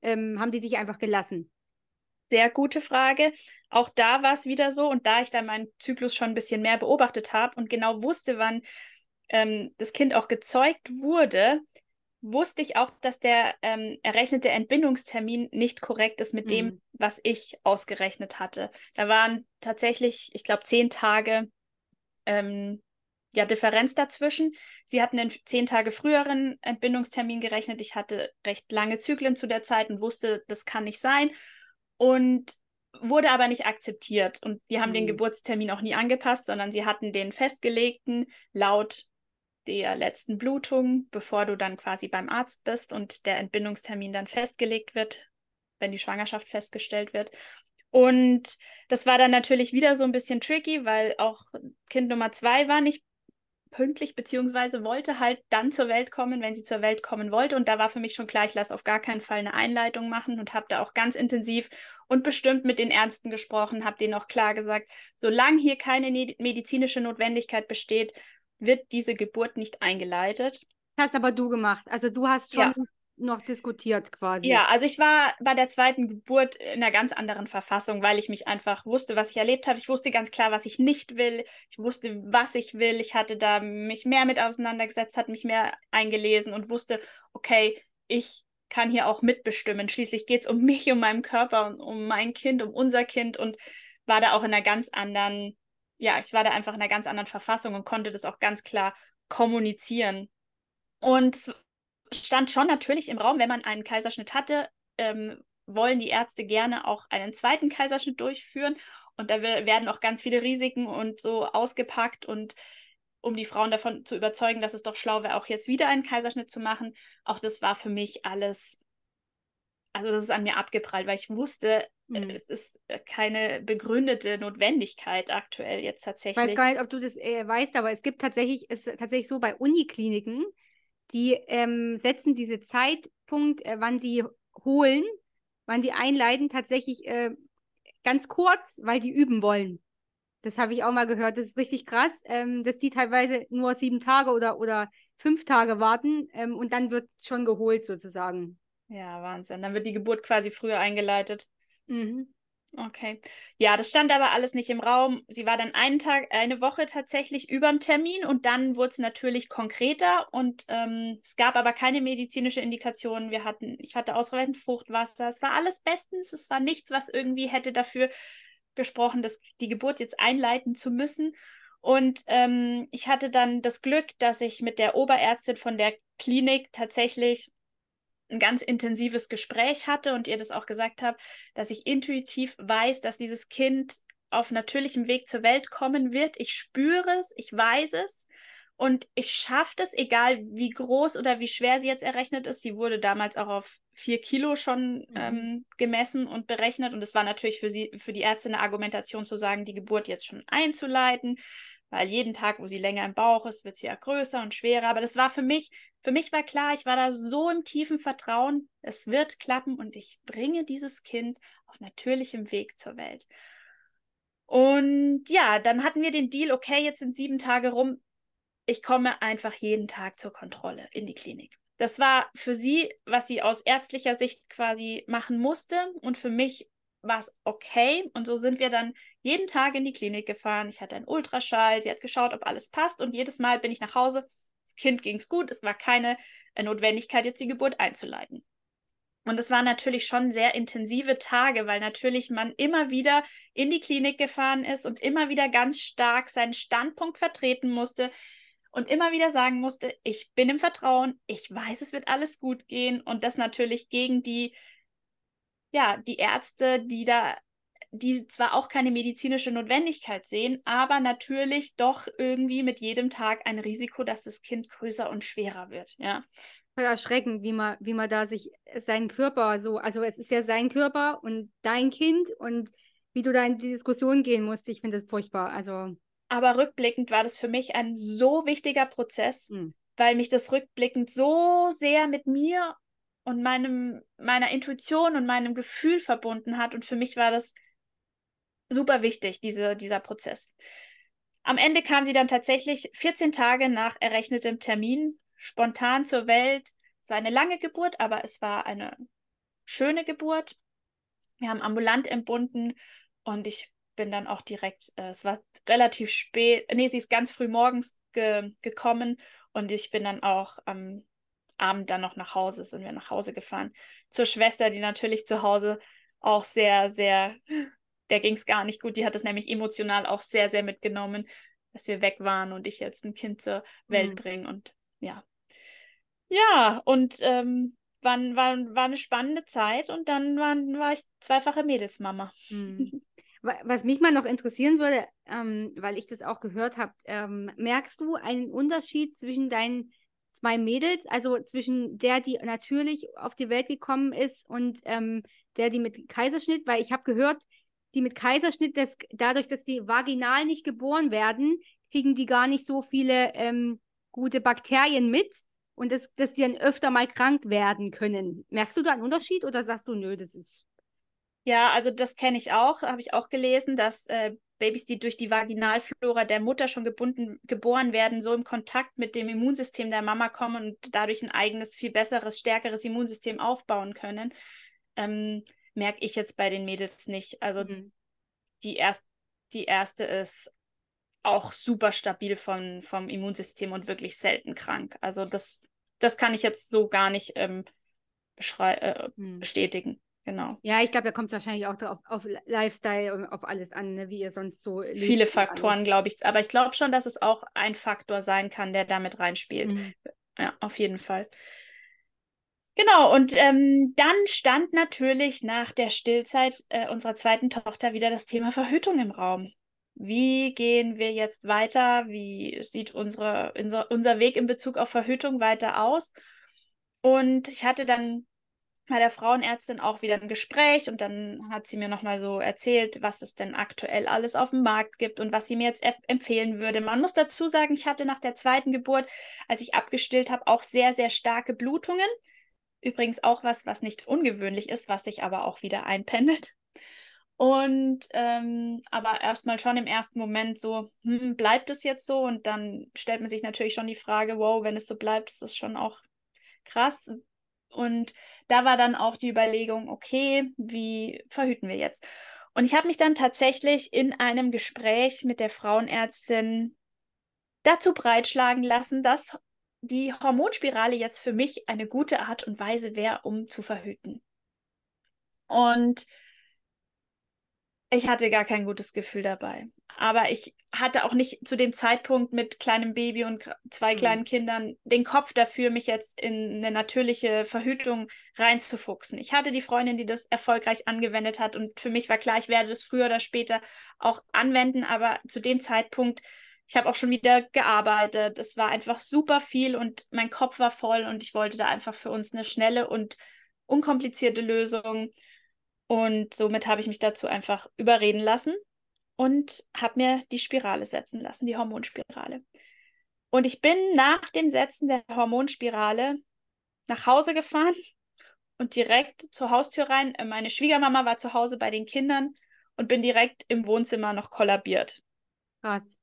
ähm, haben die dich einfach gelassen? Sehr gute Frage. Auch da war es wieder so und da ich dann meinen Zyklus schon ein bisschen mehr beobachtet habe und genau wusste, wann ähm, das Kind auch gezeugt wurde, wusste ich auch, dass der ähm, errechnete Entbindungstermin nicht korrekt ist mit mhm. dem, was ich ausgerechnet hatte. Da waren tatsächlich, ich glaube, zehn Tage ähm, ja, Differenz dazwischen. Sie hatten einen zehn Tage früheren Entbindungstermin gerechnet. Ich hatte recht lange Zyklen zu der Zeit und wusste, das kann nicht sein. Und wurde aber nicht akzeptiert. Und die haben mhm. den Geburtstermin auch nie angepasst, sondern sie hatten den festgelegten laut der letzten Blutung, bevor du dann quasi beim Arzt bist und der Entbindungstermin dann festgelegt wird, wenn die Schwangerschaft festgestellt wird. Und das war dann natürlich wieder so ein bisschen tricky, weil auch Kind Nummer zwei war nicht pünktlich, beziehungsweise wollte halt dann zur Welt kommen, wenn sie zur Welt kommen wollte. Und da war für mich schon klar, ich lasse auf gar keinen Fall eine Einleitung machen und habe da auch ganz intensiv und bestimmt mit den Ärzten gesprochen, habe denen auch klar gesagt, solange hier keine medizinische Notwendigkeit besteht, wird diese Geburt nicht eingeleitet. Hast aber du gemacht. Also du hast schon ja noch diskutiert quasi. Ja, also ich war bei der zweiten Geburt in einer ganz anderen Verfassung, weil ich mich einfach wusste, was ich erlebt habe. Ich wusste ganz klar, was ich nicht will. Ich wusste, was ich will. Ich hatte da mich mehr mit auseinandergesetzt, hat mich mehr eingelesen und wusste, okay, ich kann hier auch mitbestimmen. Schließlich geht es um mich, um meinen Körper und um mein Kind, um unser Kind und war da auch in einer ganz anderen, ja, ich war da einfach in einer ganz anderen Verfassung und konnte das auch ganz klar kommunizieren. Und stand schon natürlich im Raum, wenn man einen Kaiserschnitt hatte, ähm, wollen die Ärzte gerne auch einen zweiten Kaiserschnitt durchführen. Und da werden auch ganz viele Risiken und so ausgepackt und um die Frauen davon zu überzeugen, dass es doch schlau wäre, auch jetzt wieder einen Kaiserschnitt zu machen. Auch das war für mich alles, also das ist an mir abgeprallt, weil ich wusste, mhm. es ist äh, keine begründete Notwendigkeit aktuell jetzt tatsächlich. Ich weiß gar nicht, ob du das äh, weißt, aber es gibt tatsächlich, es ist tatsächlich so bei Unikliniken, die ähm, setzen diese Zeitpunkt, äh, wann sie holen, wann sie einleiten, tatsächlich äh, ganz kurz, weil die üben wollen. Das habe ich auch mal gehört. Das ist richtig krass, ähm, dass die teilweise nur sieben Tage oder, oder fünf Tage warten ähm, und dann wird schon geholt sozusagen. Ja, Wahnsinn. Dann wird die Geburt quasi früher eingeleitet. Mhm. Okay. Ja, das stand aber alles nicht im Raum. Sie war dann einen Tag, eine Woche tatsächlich über dem Termin und dann wurde es natürlich konkreter und ähm, es gab aber keine medizinische Indikation. Wir hatten, ich hatte ausreichend Fruchtwasser. Es war alles bestens. Es war nichts, was irgendwie hätte dafür gesprochen, dass die Geburt jetzt einleiten zu müssen. Und ähm, ich hatte dann das Glück, dass ich mit der Oberärztin von der Klinik tatsächlich ein ganz intensives Gespräch hatte und ihr das auch gesagt habe, dass ich intuitiv weiß, dass dieses Kind auf natürlichem Weg zur Welt kommen wird. Ich spüre es, ich weiß es und ich schaffe das, egal wie groß oder wie schwer sie jetzt errechnet ist. Sie wurde damals auch auf vier Kilo schon mhm. ähm, gemessen und berechnet und es war natürlich für sie, für die Ärzte eine Argumentation zu sagen, die Geburt jetzt schon einzuleiten weil jeden Tag, wo sie länger im Bauch ist, wird sie ja größer und schwerer. Aber das war für mich, für mich war klar, ich war da so im tiefen Vertrauen, es wird klappen und ich bringe dieses Kind auf natürlichem Weg zur Welt. Und ja, dann hatten wir den Deal, okay, jetzt sind sieben Tage rum, ich komme einfach jeden Tag zur Kontrolle in die Klinik. Das war für sie, was sie aus ärztlicher Sicht quasi machen musste und für mich war es okay. Und so sind wir dann jeden Tag in die Klinik gefahren. Ich hatte einen Ultraschall, sie hat geschaut, ob alles passt. Und jedes Mal bin ich nach Hause. Das Kind ging es gut. Es war keine äh, Notwendigkeit, jetzt die Geburt einzuleiten. Und es waren natürlich schon sehr intensive Tage, weil natürlich man immer wieder in die Klinik gefahren ist und immer wieder ganz stark seinen Standpunkt vertreten musste und immer wieder sagen musste, ich bin im Vertrauen, ich weiß, es wird alles gut gehen und das natürlich gegen die ja, die Ärzte, die da, die zwar auch keine medizinische Notwendigkeit sehen, aber natürlich doch irgendwie mit jedem Tag ein Risiko, dass das Kind größer und schwerer wird, ja. Erschreckend, wie man, wie man da sich seinen Körper so, also es ist ja sein Körper und dein Kind und wie du da in die Diskussion gehen musst, ich finde das furchtbar. Also. Aber rückblickend war das für mich ein so wichtiger Prozess, mhm. weil mich das rückblickend so sehr mit mir und meinem, meiner Intuition und meinem Gefühl verbunden hat. Und für mich war das super wichtig, diese, dieser Prozess. Am Ende kam sie dann tatsächlich 14 Tage nach errechnetem Termin spontan zur Welt. Es war eine lange Geburt, aber es war eine schöne Geburt. Wir haben ambulant entbunden und ich bin dann auch direkt, äh, es war relativ spät, nee, sie ist ganz früh morgens ge gekommen und ich bin dann auch am Abend dann noch nach Hause, sind wir nach Hause gefahren. Zur Schwester, die natürlich zu Hause auch sehr, sehr, der ging es gar nicht gut. Die hat es nämlich emotional auch sehr, sehr mitgenommen, dass wir weg waren und ich jetzt ein Kind zur Welt mhm. bringe. Und ja. Ja, und ähm, war, war, war eine spannende Zeit und dann war, war ich zweifache Mädelsmama. Mhm. Was mich mal noch interessieren würde, ähm, weil ich das auch gehört habe, ähm, merkst du einen Unterschied zwischen deinen zwei Mädels, also zwischen der, die natürlich auf die Welt gekommen ist und ähm, der, die mit Kaiserschnitt, weil ich habe gehört, die mit Kaiserschnitt, das, dadurch, dass die vaginal nicht geboren werden, kriegen die gar nicht so viele ähm, gute Bakterien mit und das, dass die dann öfter mal krank werden können. Merkst du da einen Unterschied oder sagst du, nö, das ist. Ja, also das kenne ich auch, habe ich auch gelesen, dass äh, Babys, die durch die Vaginalflora der Mutter schon gebunden, geboren werden, so im Kontakt mit dem Immunsystem der Mama kommen und dadurch ein eigenes, viel besseres, stärkeres Immunsystem aufbauen können, ähm, merke ich jetzt bei den Mädels nicht. Also mhm. die, erst, die erste ist auch super stabil von, vom Immunsystem und wirklich selten krank. Also das, das kann ich jetzt so gar nicht ähm, äh, mhm. bestätigen. Genau. Ja, ich glaube, da kommt es wahrscheinlich auch auf, auf Lifestyle und auf alles an, ne, wie ihr sonst so. Viele Faktoren, glaube ich. Aber ich glaube schon, dass es auch ein Faktor sein kann, der damit reinspielt. Mhm. Ja, auf jeden Fall. Genau, und ähm, dann stand natürlich nach der Stillzeit äh, unserer zweiten Tochter wieder das Thema Verhütung im Raum. Wie gehen wir jetzt weiter? Wie sieht unsere, unser, unser Weg in Bezug auf Verhütung weiter aus? Und ich hatte dann bei der Frauenärztin auch wieder ein Gespräch und dann hat sie mir nochmal so erzählt, was es denn aktuell alles auf dem Markt gibt und was sie mir jetzt empfehlen würde. Man muss dazu sagen, ich hatte nach der zweiten Geburt, als ich abgestillt habe, auch sehr, sehr starke Blutungen. Übrigens auch was, was nicht ungewöhnlich ist, was sich aber auch wieder einpendelt. Und ähm, aber erstmal schon im ersten Moment so, hm, bleibt es jetzt so? Und dann stellt man sich natürlich schon die Frage, wow, wenn es so bleibt, ist das schon auch krass. Und da war dann auch die Überlegung, okay, wie verhüten wir jetzt? Und ich habe mich dann tatsächlich in einem Gespräch mit der Frauenärztin dazu breitschlagen lassen, dass die Hormonspirale jetzt für mich eine gute Art und Weise wäre, um zu verhüten. Und ich hatte gar kein gutes Gefühl dabei. Aber ich hatte auch nicht zu dem Zeitpunkt mit kleinem Baby und zwei mhm. kleinen Kindern den Kopf dafür, mich jetzt in eine natürliche Verhütung reinzufuchsen. Ich hatte die Freundin, die das erfolgreich angewendet hat und für mich war klar, ich werde das früher oder später auch anwenden, aber zu dem Zeitpunkt, ich habe auch schon wieder gearbeitet. Es war einfach super viel und mein Kopf war voll und ich wollte da einfach für uns eine schnelle und unkomplizierte Lösung. Und somit habe ich mich dazu einfach überreden lassen und habe mir die Spirale setzen lassen, die Hormonspirale. Und ich bin nach dem Setzen der Hormonspirale nach Hause gefahren und direkt zur Haustür rein. Meine Schwiegermama war zu Hause bei den Kindern und bin direkt im Wohnzimmer noch kollabiert. Krass.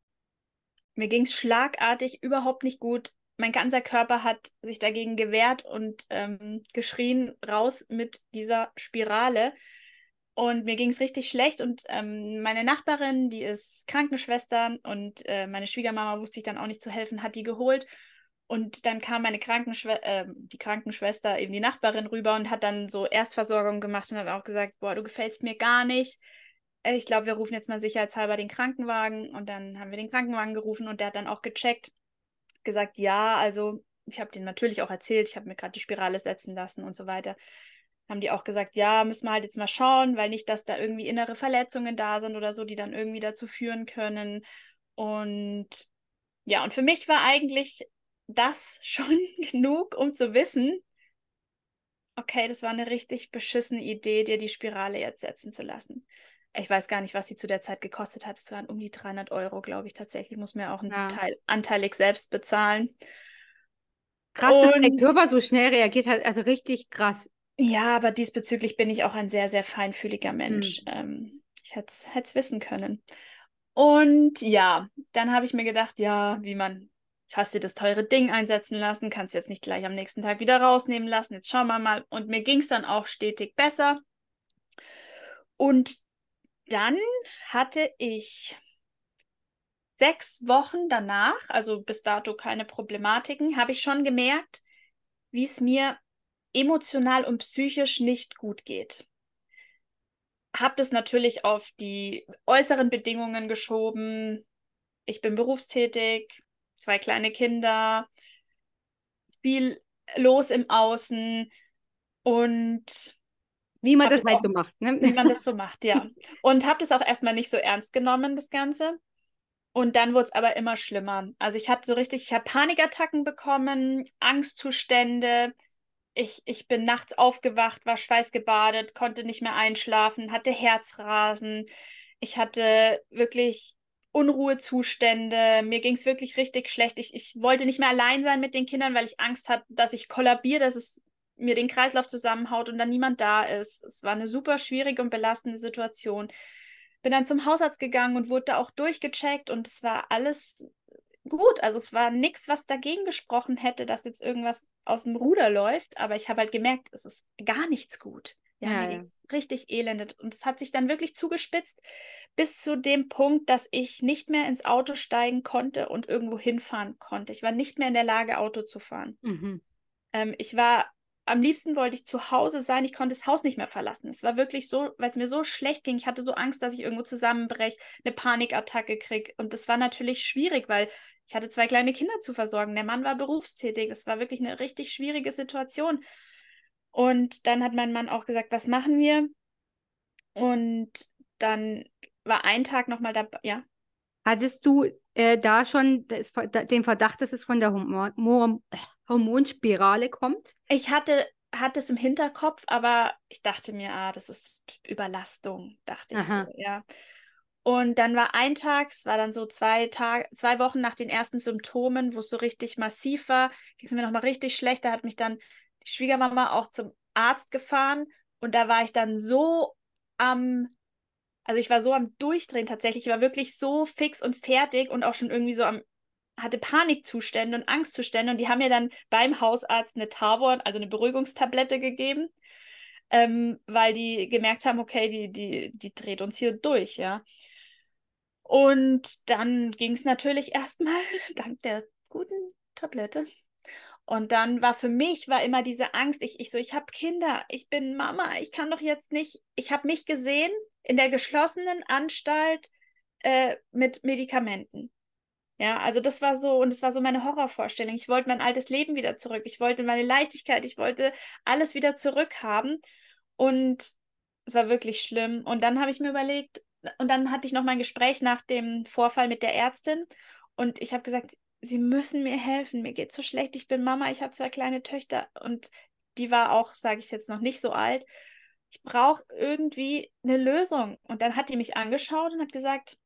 Mir ging es schlagartig überhaupt nicht gut. Mein ganzer Körper hat sich dagegen gewehrt und ähm, geschrien, raus mit dieser Spirale. Und mir ging es richtig schlecht. Und ähm, meine Nachbarin, die ist Krankenschwester und äh, meine Schwiegermama wusste ich dann auch nicht zu helfen, hat die geholt. Und dann kam meine Krankenschwester, äh, die Krankenschwester, eben die Nachbarin rüber und hat dann so Erstversorgung gemacht und hat auch gesagt, boah, du gefällst mir gar nicht. Äh, ich glaube, wir rufen jetzt mal sicherheitshalber den Krankenwagen. Und dann haben wir den Krankenwagen gerufen und der hat dann auch gecheckt, gesagt, ja, also ich habe den natürlich auch erzählt, ich habe mir gerade die Spirale setzen lassen und so weiter haben die auch gesagt, ja, müssen wir halt jetzt mal schauen, weil nicht, dass da irgendwie innere Verletzungen da sind oder so, die dann irgendwie dazu führen können. Und ja, und für mich war eigentlich das schon genug, um zu wissen, okay, das war eine richtig beschissene Idee, dir die Spirale jetzt setzen zu lassen. Ich weiß gar nicht, was sie zu der Zeit gekostet hat. Es waren um die 300 Euro, glaube ich. Tatsächlich muss mir auch einen ja. Teil anteilig selbst bezahlen. Krass, und, dass der Körper so schnell reagiert hat. Also richtig krass. Ja, aber diesbezüglich bin ich auch ein sehr, sehr feinfühliger Mensch. Mhm. Ähm, ich hätte es wissen können. Und ja, dann habe ich mir gedacht, ja, wie man, jetzt hast du das teure Ding einsetzen lassen, kannst jetzt nicht gleich am nächsten Tag wieder rausnehmen lassen. Jetzt schauen wir mal. Und mir ging es dann auch stetig besser. Und dann hatte ich sechs Wochen danach, also bis dato keine Problematiken, habe ich schon gemerkt, wie es mir emotional und psychisch nicht gut geht. Hab das natürlich auf die äußeren Bedingungen geschoben. Ich bin berufstätig, zwei kleine Kinder, viel los im Außen und wie man das halt auch, so macht, ne? Wie man das so macht, ja. Und habe das auch erstmal nicht so ernst genommen, das Ganze. Und dann wurde es aber immer schlimmer. Also ich hatte so richtig, ich habe Panikattacken bekommen, Angstzustände, ich, ich bin nachts aufgewacht, war schweißgebadet, konnte nicht mehr einschlafen, hatte Herzrasen. Ich hatte wirklich Unruhezustände. Mir ging es wirklich richtig schlecht. Ich, ich wollte nicht mehr allein sein mit den Kindern, weil ich Angst hatte, dass ich kollabiere, dass es mir den Kreislauf zusammenhaut und dann niemand da ist. Es war eine super schwierige und belastende Situation. Bin dann zum Hausarzt gegangen und wurde da auch durchgecheckt und es war alles gut. Also es war nichts, was dagegen gesprochen hätte, dass jetzt irgendwas aus dem Ruder läuft, aber ich habe halt gemerkt, es ist gar nichts gut. Ja, ja, mir ja. richtig elendet. Und es hat sich dann wirklich zugespitzt bis zu dem Punkt, dass ich nicht mehr ins Auto steigen konnte und irgendwo hinfahren konnte. Ich war nicht mehr in der Lage, Auto zu fahren. Mhm. Ähm, ich war, am liebsten wollte ich zu Hause sein. Ich konnte das Haus nicht mehr verlassen. Es war wirklich so, weil es mir so schlecht ging. Ich hatte so Angst, dass ich irgendwo zusammenbreche, eine Panikattacke kriege. Und das war natürlich schwierig, weil ich hatte zwei kleine Kinder zu versorgen. Der Mann war berufstätig. Das war wirklich eine richtig schwierige Situation. Und dann hat mein Mann auch gesagt, was machen wir? Und dann war ein Tag nochmal dabei, ja. Hattest du äh, da schon das, den Verdacht, dass es von der Hormon Hormonspirale kommt? Ich hatte, hatte es im Hinterkopf, aber ich dachte mir, ah, das ist Überlastung, dachte Aha. ich so, ja. Und dann war ein Tag, es war dann so zwei Tage, zwei Wochen nach den ersten Symptomen, wo es so richtig massiv war, ging es mir nochmal richtig schlecht. Da hat mich dann die Schwiegermama auch zum Arzt gefahren und da war ich dann so am also ich war so am Durchdrehen tatsächlich. Ich war wirklich so fix und fertig und auch schon irgendwie so am, hatte Panikzustände und Angstzustände. Und die haben mir dann beim Hausarzt eine Tavor, also eine Beruhigungstablette gegeben, ähm, weil die gemerkt haben, okay, die, die, die dreht uns hier durch, ja. Und dann ging es natürlich erstmal dank der guten Tablette. Und dann war für mich war immer diese Angst, ich, ich so, ich habe Kinder, ich bin Mama, ich kann doch jetzt nicht, ich habe mich gesehen in der geschlossenen Anstalt äh, mit Medikamenten. Ja, also das war so, und es war so meine Horrorvorstellung. Ich wollte mein altes Leben wieder zurück. Ich wollte meine Leichtigkeit, ich wollte alles wieder zurückhaben. Und es war wirklich schlimm. Und dann habe ich mir überlegt, und dann hatte ich noch mein Gespräch nach dem Vorfall mit der Ärztin. Und ich habe gesagt, Sie müssen mir helfen. Mir geht so schlecht. Ich bin Mama, ich habe zwei kleine Töchter. Und die war auch, sage ich jetzt noch nicht so alt. Ich brauche irgendwie eine Lösung. Und dann hat die mich angeschaut und hat gesagt,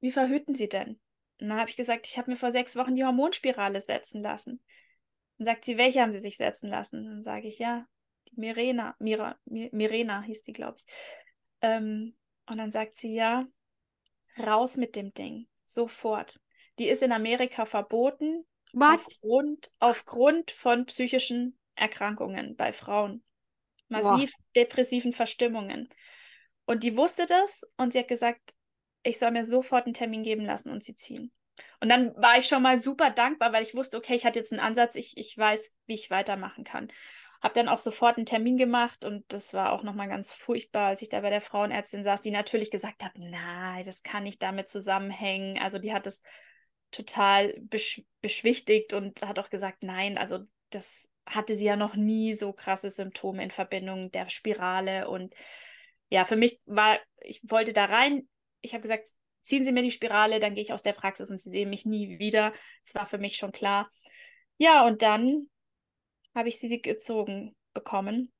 wie verhüten Sie denn? Und dann habe ich gesagt, ich habe mir vor sechs Wochen die Hormonspirale setzen lassen. Dann sagt sie, welche haben Sie sich setzen lassen? Dann sage ich, ja, die Mirena, Mira, Mirena hieß die, glaube ich. Ähm, und dann sagt sie, ja, raus mit dem Ding, sofort. Die ist in Amerika verboten aufgrund, aufgrund von psychischen Erkrankungen bei Frauen. Massiv wow. depressiven Verstimmungen. Und die wusste das und sie hat gesagt, ich soll mir sofort einen Termin geben lassen und sie ziehen. Und dann war ich schon mal super dankbar, weil ich wusste, okay, ich hatte jetzt einen Ansatz, ich, ich weiß, wie ich weitermachen kann. Habe dann auch sofort einen Termin gemacht und das war auch nochmal ganz furchtbar, als ich da bei der Frauenärztin saß, die natürlich gesagt hat, nein, das kann nicht damit zusammenhängen. Also die hat es total besch beschwichtigt und hat auch gesagt, nein, also das hatte sie ja noch nie so krasse Symptome in Verbindung der Spirale und ja, für mich war, ich wollte da rein, ich habe gesagt, ziehen Sie mir die Spirale, dann gehe ich aus der Praxis und Sie sehen mich nie wieder. Das war für mich schon klar. Ja, und dann habe ich sie gezogen bekommen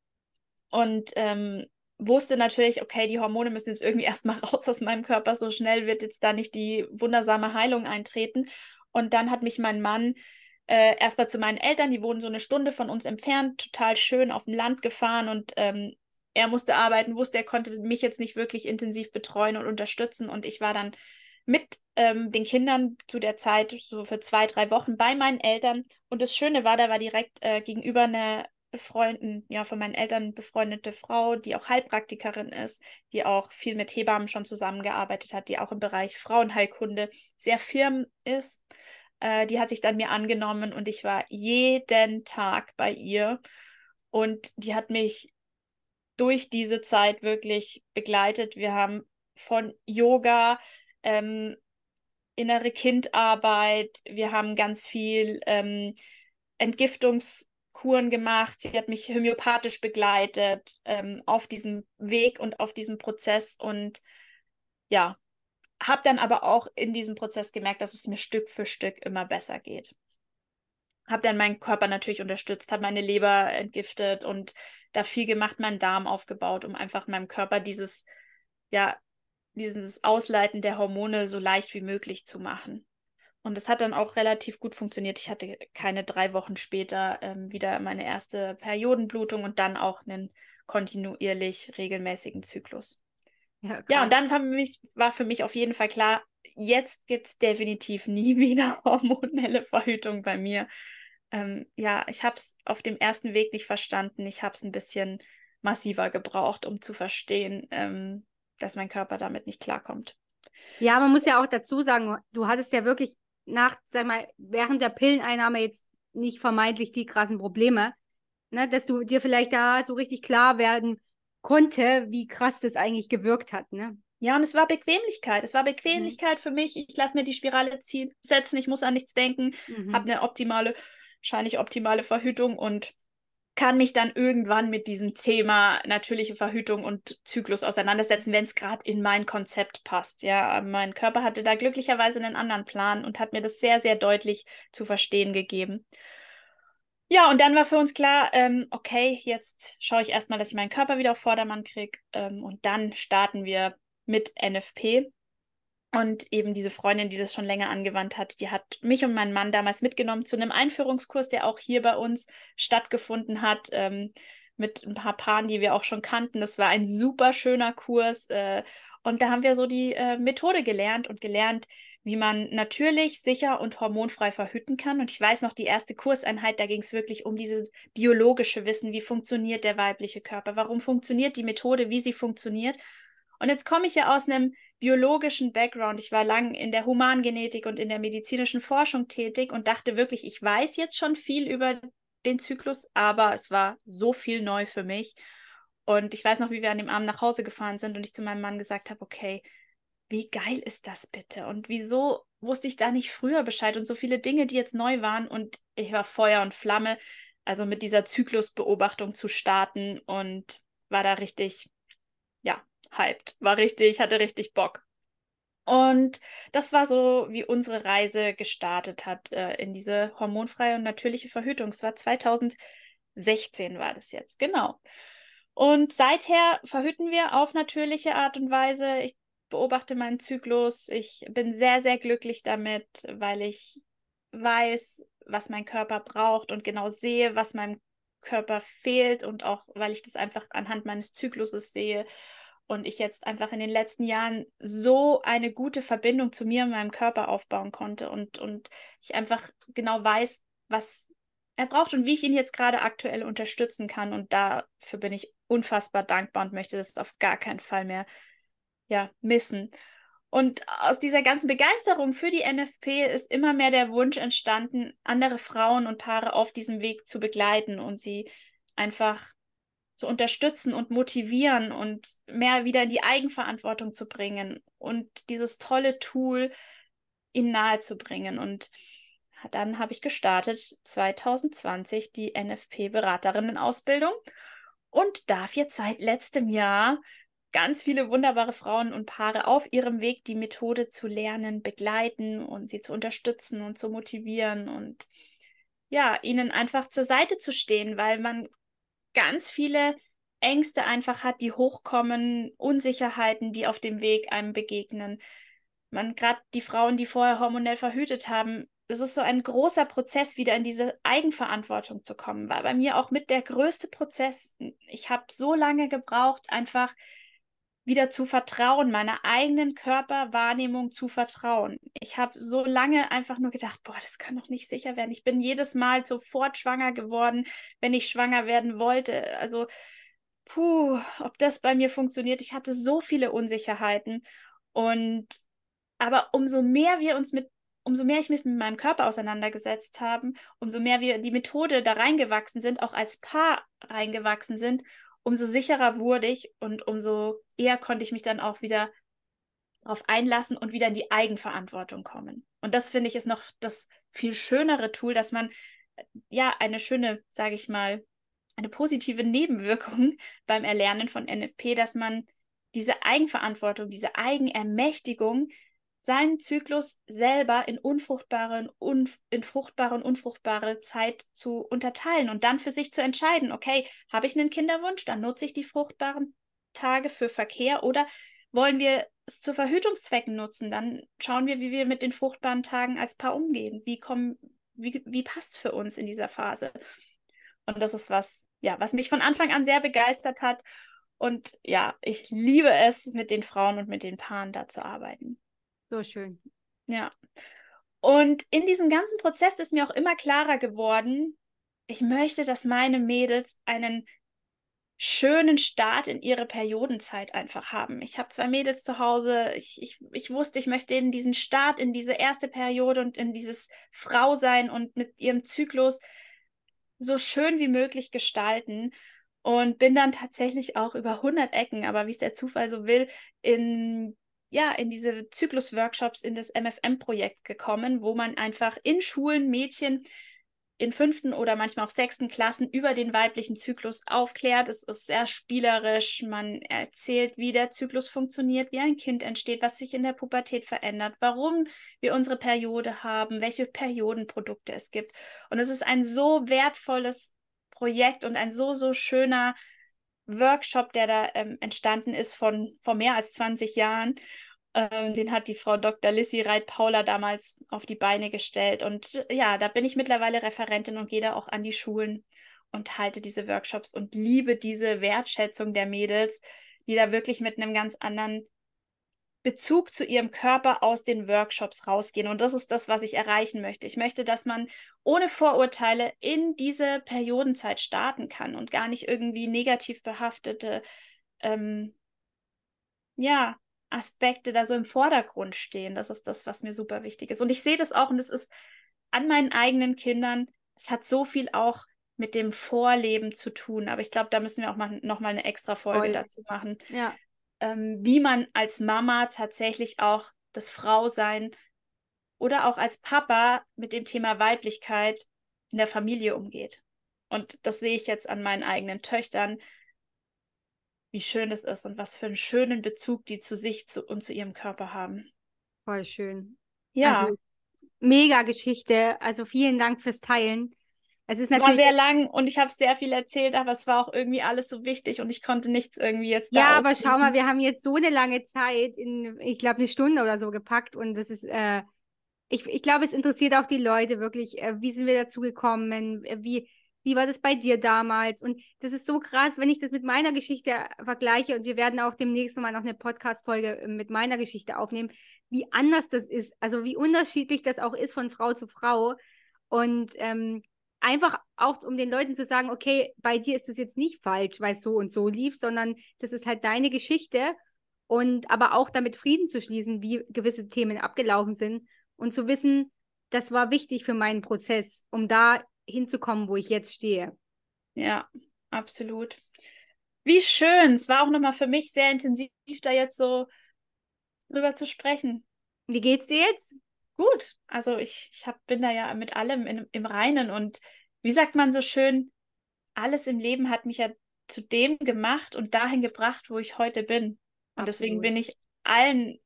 und ähm, wusste natürlich, okay, die Hormone müssen jetzt irgendwie erstmal raus aus meinem Körper, so schnell wird jetzt da nicht die wundersame Heilung eintreten. Und dann hat mich mein Mann äh, erstmal zu meinen Eltern, die wohnen so eine Stunde von uns entfernt, total schön auf dem Land gefahren und ähm, er musste arbeiten, wusste, er konnte mich jetzt nicht wirklich intensiv betreuen und unterstützen. Und ich war dann mit ähm, den Kindern zu der Zeit so für zwei, drei Wochen bei meinen Eltern. Und das Schöne war, da war direkt äh, gegenüber eine befreundeten, ja, von meinen Eltern befreundete Frau, die auch Heilpraktikerin ist, die auch viel mit Hebammen schon zusammengearbeitet hat, die auch im Bereich Frauenheilkunde sehr firm ist. Äh, die hat sich dann mir angenommen und ich war jeden Tag bei ihr. Und die hat mich durch diese Zeit wirklich begleitet. Wir haben von Yoga, ähm, innere Kindarbeit, wir haben ganz viel ähm, Entgiftungskuren gemacht. Sie hat mich homöopathisch begleitet ähm, auf diesem Weg und auf diesem Prozess und ja, habe dann aber auch in diesem Prozess gemerkt, dass es mir Stück für Stück immer besser geht habe dann meinen Körper natürlich unterstützt, habe meine Leber entgiftet und da viel gemacht, meinen Darm aufgebaut, um einfach meinem Körper dieses, ja, dieses Ausleiten der Hormone so leicht wie möglich zu machen. Und es hat dann auch relativ gut funktioniert. Ich hatte keine drei Wochen später ähm, wieder meine erste Periodenblutung und dann auch einen kontinuierlich regelmäßigen Zyklus. Ja, ja und dann war, mich, war für mich auf jeden Fall klar, jetzt gibt es definitiv nie wieder hormonelle Verhütung bei mir ähm, ja, ich habe es auf dem ersten Weg nicht verstanden. Ich habe es ein bisschen massiver gebraucht, um zu verstehen, ähm, dass mein Körper damit nicht klarkommt. Ja, man muss ja auch dazu sagen, du hattest ja wirklich nach, sag mal, während der Pilleneinnahme jetzt nicht vermeintlich die krassen Probleme, ne, dass du dir vielleicht da so richtig klar werden konnte, wie krass das eigentlich gewirkt hat, ne? Ja, und es war Bequemlichkeit. Es war. Bequemlichkeit mhm. für mich. Ich lasse mir die Spirale ziehen, setzen, ich muss an nichts denken, mhm. habe eine optimale wahrscheinlich optimale Verhütung und kann mich dann irgendwann mit diesem Thema natürliche Verhütung und Zyklus auseinandersetzen, wenn es gerade in mein Konzept passt. Ja, mein Körper hatte da glücklicherweise einen anderen Plan und hat mir das sehr, sehr deutlich zu verstehen gegeben. Ja, und dann war für uns klar, ähm, okay, jetzt schaue ich erstmal, dass ich meinen Körper wieder auf Vordermann kriege ähm, und dann starten wir mit NFP. Und eben diese Freundin, die das schon länger angewandt hat, die hat mich und meinen Mann damals mitgenommen zu einem Einführungskurs, der auch hier bei uns stattgefunden hat, ähm, mit ein paar Paaren, die wir auch schon kannten. Das war ein super schöner Kurs. Äh, Und da haben wir so die äh, Methode gelernt und gelernt, wie man natürlich, sicher und hormonfrei verhüten kann. Und ich weiß noch, die erste Kurseinheit, da ging es wirklich um dieses biologische Wissen, wie funktioniert der weibliche Körper, warum funktioniert die Methode, wie sie funktioniert. Und jetzt komme ich ja aus einem biologischen Background. Ich war lang in der Humangenetik und in der medizinischen Forschung tätig und dachte wirklich, ich weiß jetzt schon viel über den Zyklus, aber es war so viel neu für mich. Und ich weiß noch, wie wir an dem Abend nach Hause gefahren sind und ich zu meinem Mann gesagt habe, okay, wie geil ist das bitte? Und wieso wusste ich da nicht früher Bescheid und so viele Dinge, die jetzt neu waren und ich war Feuer und Flamme, also mit dieser Zyklusbeobachtung zu starten und war da richtig, ja, hyped, war richtig, hatte richtig Bock. Und das war so, wie unsere Reise gestartet hat äh, in diese hormonfreie und natürliche Verhütung. Es war 2016 war das jetzt, genau. Und seither verhüten wir auf natürliche Art und Weise. Ich beobachte meinen Zyklus. Ich bin sehr, sehr glücklich damit, weil ich weiß, was mein Körper braucht und genau sehe, was meinem Körper fehlt und auch, weil ich das einfach anhand meines Zykluses sehe und ich jetzt einfach in den letzten Jahren so eine gute Verbindung zu mir und meinem Körper aufbauen konnte und, und ich einfach genau weiß, was er braucht und wie ich ihn jetzt gerade aktuell unterstützen kann. Und dafür bin ich unfassbar dankbar und möchte das auf gar keinen Fall mehr ja, missen. Und aus dieser ganzen Begeisterung für die NFP ist immer mehr der Wunsch entstanden, andere Frauen und Paare auf diesem Weg zu begleiten und sie einfach zu unterstützen und motivieren und mehr wieder in die Eigenverantwortung zu bringen und dieses tolle Tool ihnen nahe zu bringen. Und dann habe ich gestartet 2020 die NFP-Beraterinnen-Ausbildung und darf jetzt seit letztem Jahr ganz viele wunderbare Frauen und Paare auf ihrem Weg, die Methode zu lernen, begleiten und sie zu unterstützen und zu motivieren und ja, ihnen einfach zur Seite zu stehen, weil man ganz viele Ängste einfach hat, die hochkommen, Unsicherheiten, die auf dem Weg einem begegnen. Man gerade die Frauen, die vorher hormonell verhütet haben, es ist so ein großer Prozess, wieder in diese Eigenverantwortung zu kommen. War bei mir auch mit der größte Prozess. Ich habe so lange gebraucht, einfach wieder zu vertrauen, meiner eigenen Körperwahrnehmung zu vertrauen. Ich habe so lange einfach nur gedacht, boah, das kann doch nicht sicher werden. Ich bin jedes Mal sofort schwanger geworden, wenn ich schwanger werden wollte. Also, puh, ob das bei mir funktioniert. Ich hatte so viele Unsicherheiten. Und aber umso mehr wir uns mit umso mehr ich mich mit meinem Körper auseinandergesetzt habe, umso mehr wir die Methode da reingewachsen sind, auch als Paar reingewachsen sind, umso sicherer wurde ich und umso eher konnte ich mich dann auch wieder darauf einlassen und wieder in die Eigenverantwortung kommen. Und das finde ich ist noch das viel schönere Tool, dass man ja eine schöne, sage ich mal, eine positive Nebenwirkung beim Erlernen von NFP, dass man diese Eigenverantwortung, diese Eigenermächtigung seinen Zyklus selber in unfruchtbare, unf in fruchtbare und unfruchtbare Zeit zu unterteilen und dann für sich zu entscheiden, okay, habe ich einen Kinderwunsch, dann nutze ich die fruchtbaren Tage für Verkehr oder wollen wir es zu Verhütungszwecken nutzen, dann schauen wir, wie wir mit den fruchtbaren Tagen als Paar umgehen. Wie kommen, wie, wie passt es für uns in dieser Phase? Und das ist was, ja, was mich von Anfang an sehr begeistert hat. Und ja, ich liebe es, mit den Frauen und mit den Paaren da zu arbeiten. So schön. Ja. Und in diesem ganzen Prozess ist mir auch immer klarer geworden, ich möchte, dass meine Mädels einen schönen Start in ihre Periodenzeit einfach haben. Ich habe zwei Mädels zu Hause. Ich, ich, ich wusste, ich möchte ihnen diesen Start in diese erste Periode und in dieses Frausein und mit ihrem Zyklus so schön wie möglich gestalten. Und bin dann tatsächlich auch über 100 Ecken, aber wie es der Zufall so will, in ja, in diese Zyklus-Workshops, in das MFM-Projekt gekommen, wo man einfach in Schulen Mädchen in fünften oder manchmal auch sechsten Klassen über den weiblichen Zyklus aufklärt. Es ist sehr spielerisch. Man erzählt, wie der Zyklus funktioniert, wie ein Kind entsteht, was sich in der Pubertät verändert, warum wir unsere Periode haben, welche Periodenprodukte es gibt. Und es ist ein so wertvolles Projekt und ein so, so schöner Workshop, der da ähm, entstanden ist von vor mehr als 20 Jahren. Ähm, den hat die Frau Dr. Lissy Reit-Paula damals auf die Beine gestellt. Und äh, ja, da bin ich mittlerweile Referentin und gehe da auch an die Schulen und halte diese Workshops und liebe diese Wertschätzung der Mädels, die da wirklich mit einem ganz anderen Bezug zu ihrem Körper aus den Workshops rausgehen. Und das ist das, was ich erreichen möchte. Ich möchte, dass man ohne Vorurteile in diese Periodenzeit starten kann und gar nicht irgendwie negativ behaftete ähm, ja, Aspekte da so im Vordergrund stehen. Das ist das, was mir super wichtig ist. Und ich sehe das auch, und es ist an meinen eigenen Kindern, es hat so viel auch mit dem Vorleben zu tun. Aber ich glaube, da müssen wir auch mal, noch mal eine extra Folge Voll. dazu machen. Ja ähm, wie man als Mama tatsächlich auch das Frausein oder auch als Papa mit dem Thema Weiblichkeit in der Familie umgeht. Und das sehe ich jetzt an meinen eigenen Töchtern, wie schön es ist und was für einen schönen Bezug die zu sich zu, und zu ihrem Körper haben. Voll schön. Ja. Also, mega Geschichte. Also vielen Dank fürs Teilen. Es ist natürlich war sehr lang und ich habe sehr viel erzählt, aber es war auch irgendwie alles so wichtig und ich konnte nichts irgendwie jetzt Ja, aber auflesen. schau mal, wir haben jetzt so eine lange Zeit in, ich glaube, eine Stunde oder so gepackt und das ist, äh, ich, ich glaube, es interessiert auch die Leute wirklich, äh, wie sind wir dazu gekommen, äh, wie, wie war das bei dir damals? Und das ist so krass, wenn ich das mit meiner Geschichte vergleiche und wir werden auch demnächst mal noch eine Podcast-Folge äh, mit meiner Geschichte aufnehmen, wie anders das ist, also wie unterschiedlich das auch ist von Frau zu Frau. Und ähm, einfach auch, um den Leuten zu sagen, okay, bei dir ist das jetzt nicht falsch, weil es so und so lief, sondern das ist halt deine Geschichte und aber auch damit Frieden zu schließen, wie gewisse Themen abgelaufen sind und zu wissen, das war wichtig für meinen Prozess, um da hinzukommen, wo ich jetzt stehe. Ja, absolut. Wie schön. Es war auch nochmal für mich sehr intensiv, da jetzt so drüber zu sprechen. Wie geht's dir jetzt? Gut. Also ich, ich hab, bin da ja mit allem in, im Reinen und wie sagt man so schön, alles im Leben hat mich ja zu dem gemacht und dahin gebracht, wo ich heute bin. Und Absolut. deswegen bin ich allen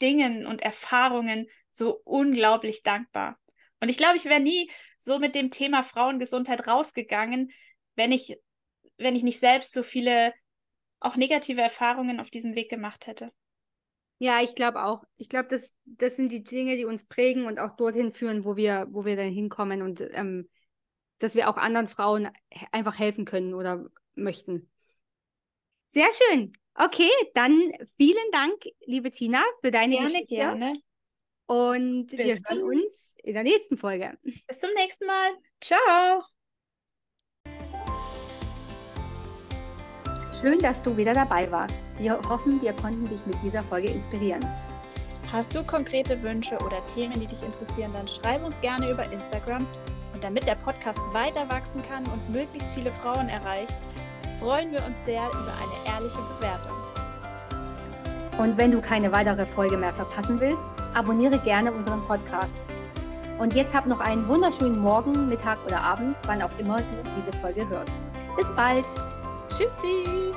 Dingen und Erfahrungen so unglaublich dankbar. Und ich glaube, ich wäre nie so mit dem Thema Frauengesundheit rausgegangen, wenn ich, wenn ich nicht selbst so viele auch negative Erfahrungen auf diesem Weg gemacht hätte. Ja, ich glaube auch. Ich glaube, das, das sind die Dinge, die uns prägen und auch dorthin führen, wo wir, wo wir dann hinkommen und ähm, dass wir auch anderen Frauen einfach helfen können oder möchten. Sehr schön. Okay, dann vielen Dank, liebe Tina, für deine gerne, Geschichte. Gerne, gerne. Und Bis wir hören uns in der nächsten Folge. Bis zum nächsten Mal. Ciao. Schön, dass du wieder dabei warst. Wir hoffen, wir konnten dich mit dieser Folge inspirieren. Hast du konkrete Wünsche oder Themen, die dich interessieren, dann schreib uns gerne über Instagram. Und damit der Podcast weiter wachsen kann und möglichst viele Frauen erreicht, freuen wir uns sehr über eine ehrliche Bewertung. Und wenn du keine weitere Folge mehr verpassen willst, abonniere gerne unseren Podcast. Und jetzt hab noch einen wunderschönen Morgen, Mittag oder Abend, wann auch immer du diese Folge hörst. Bis bald! Tschüssi!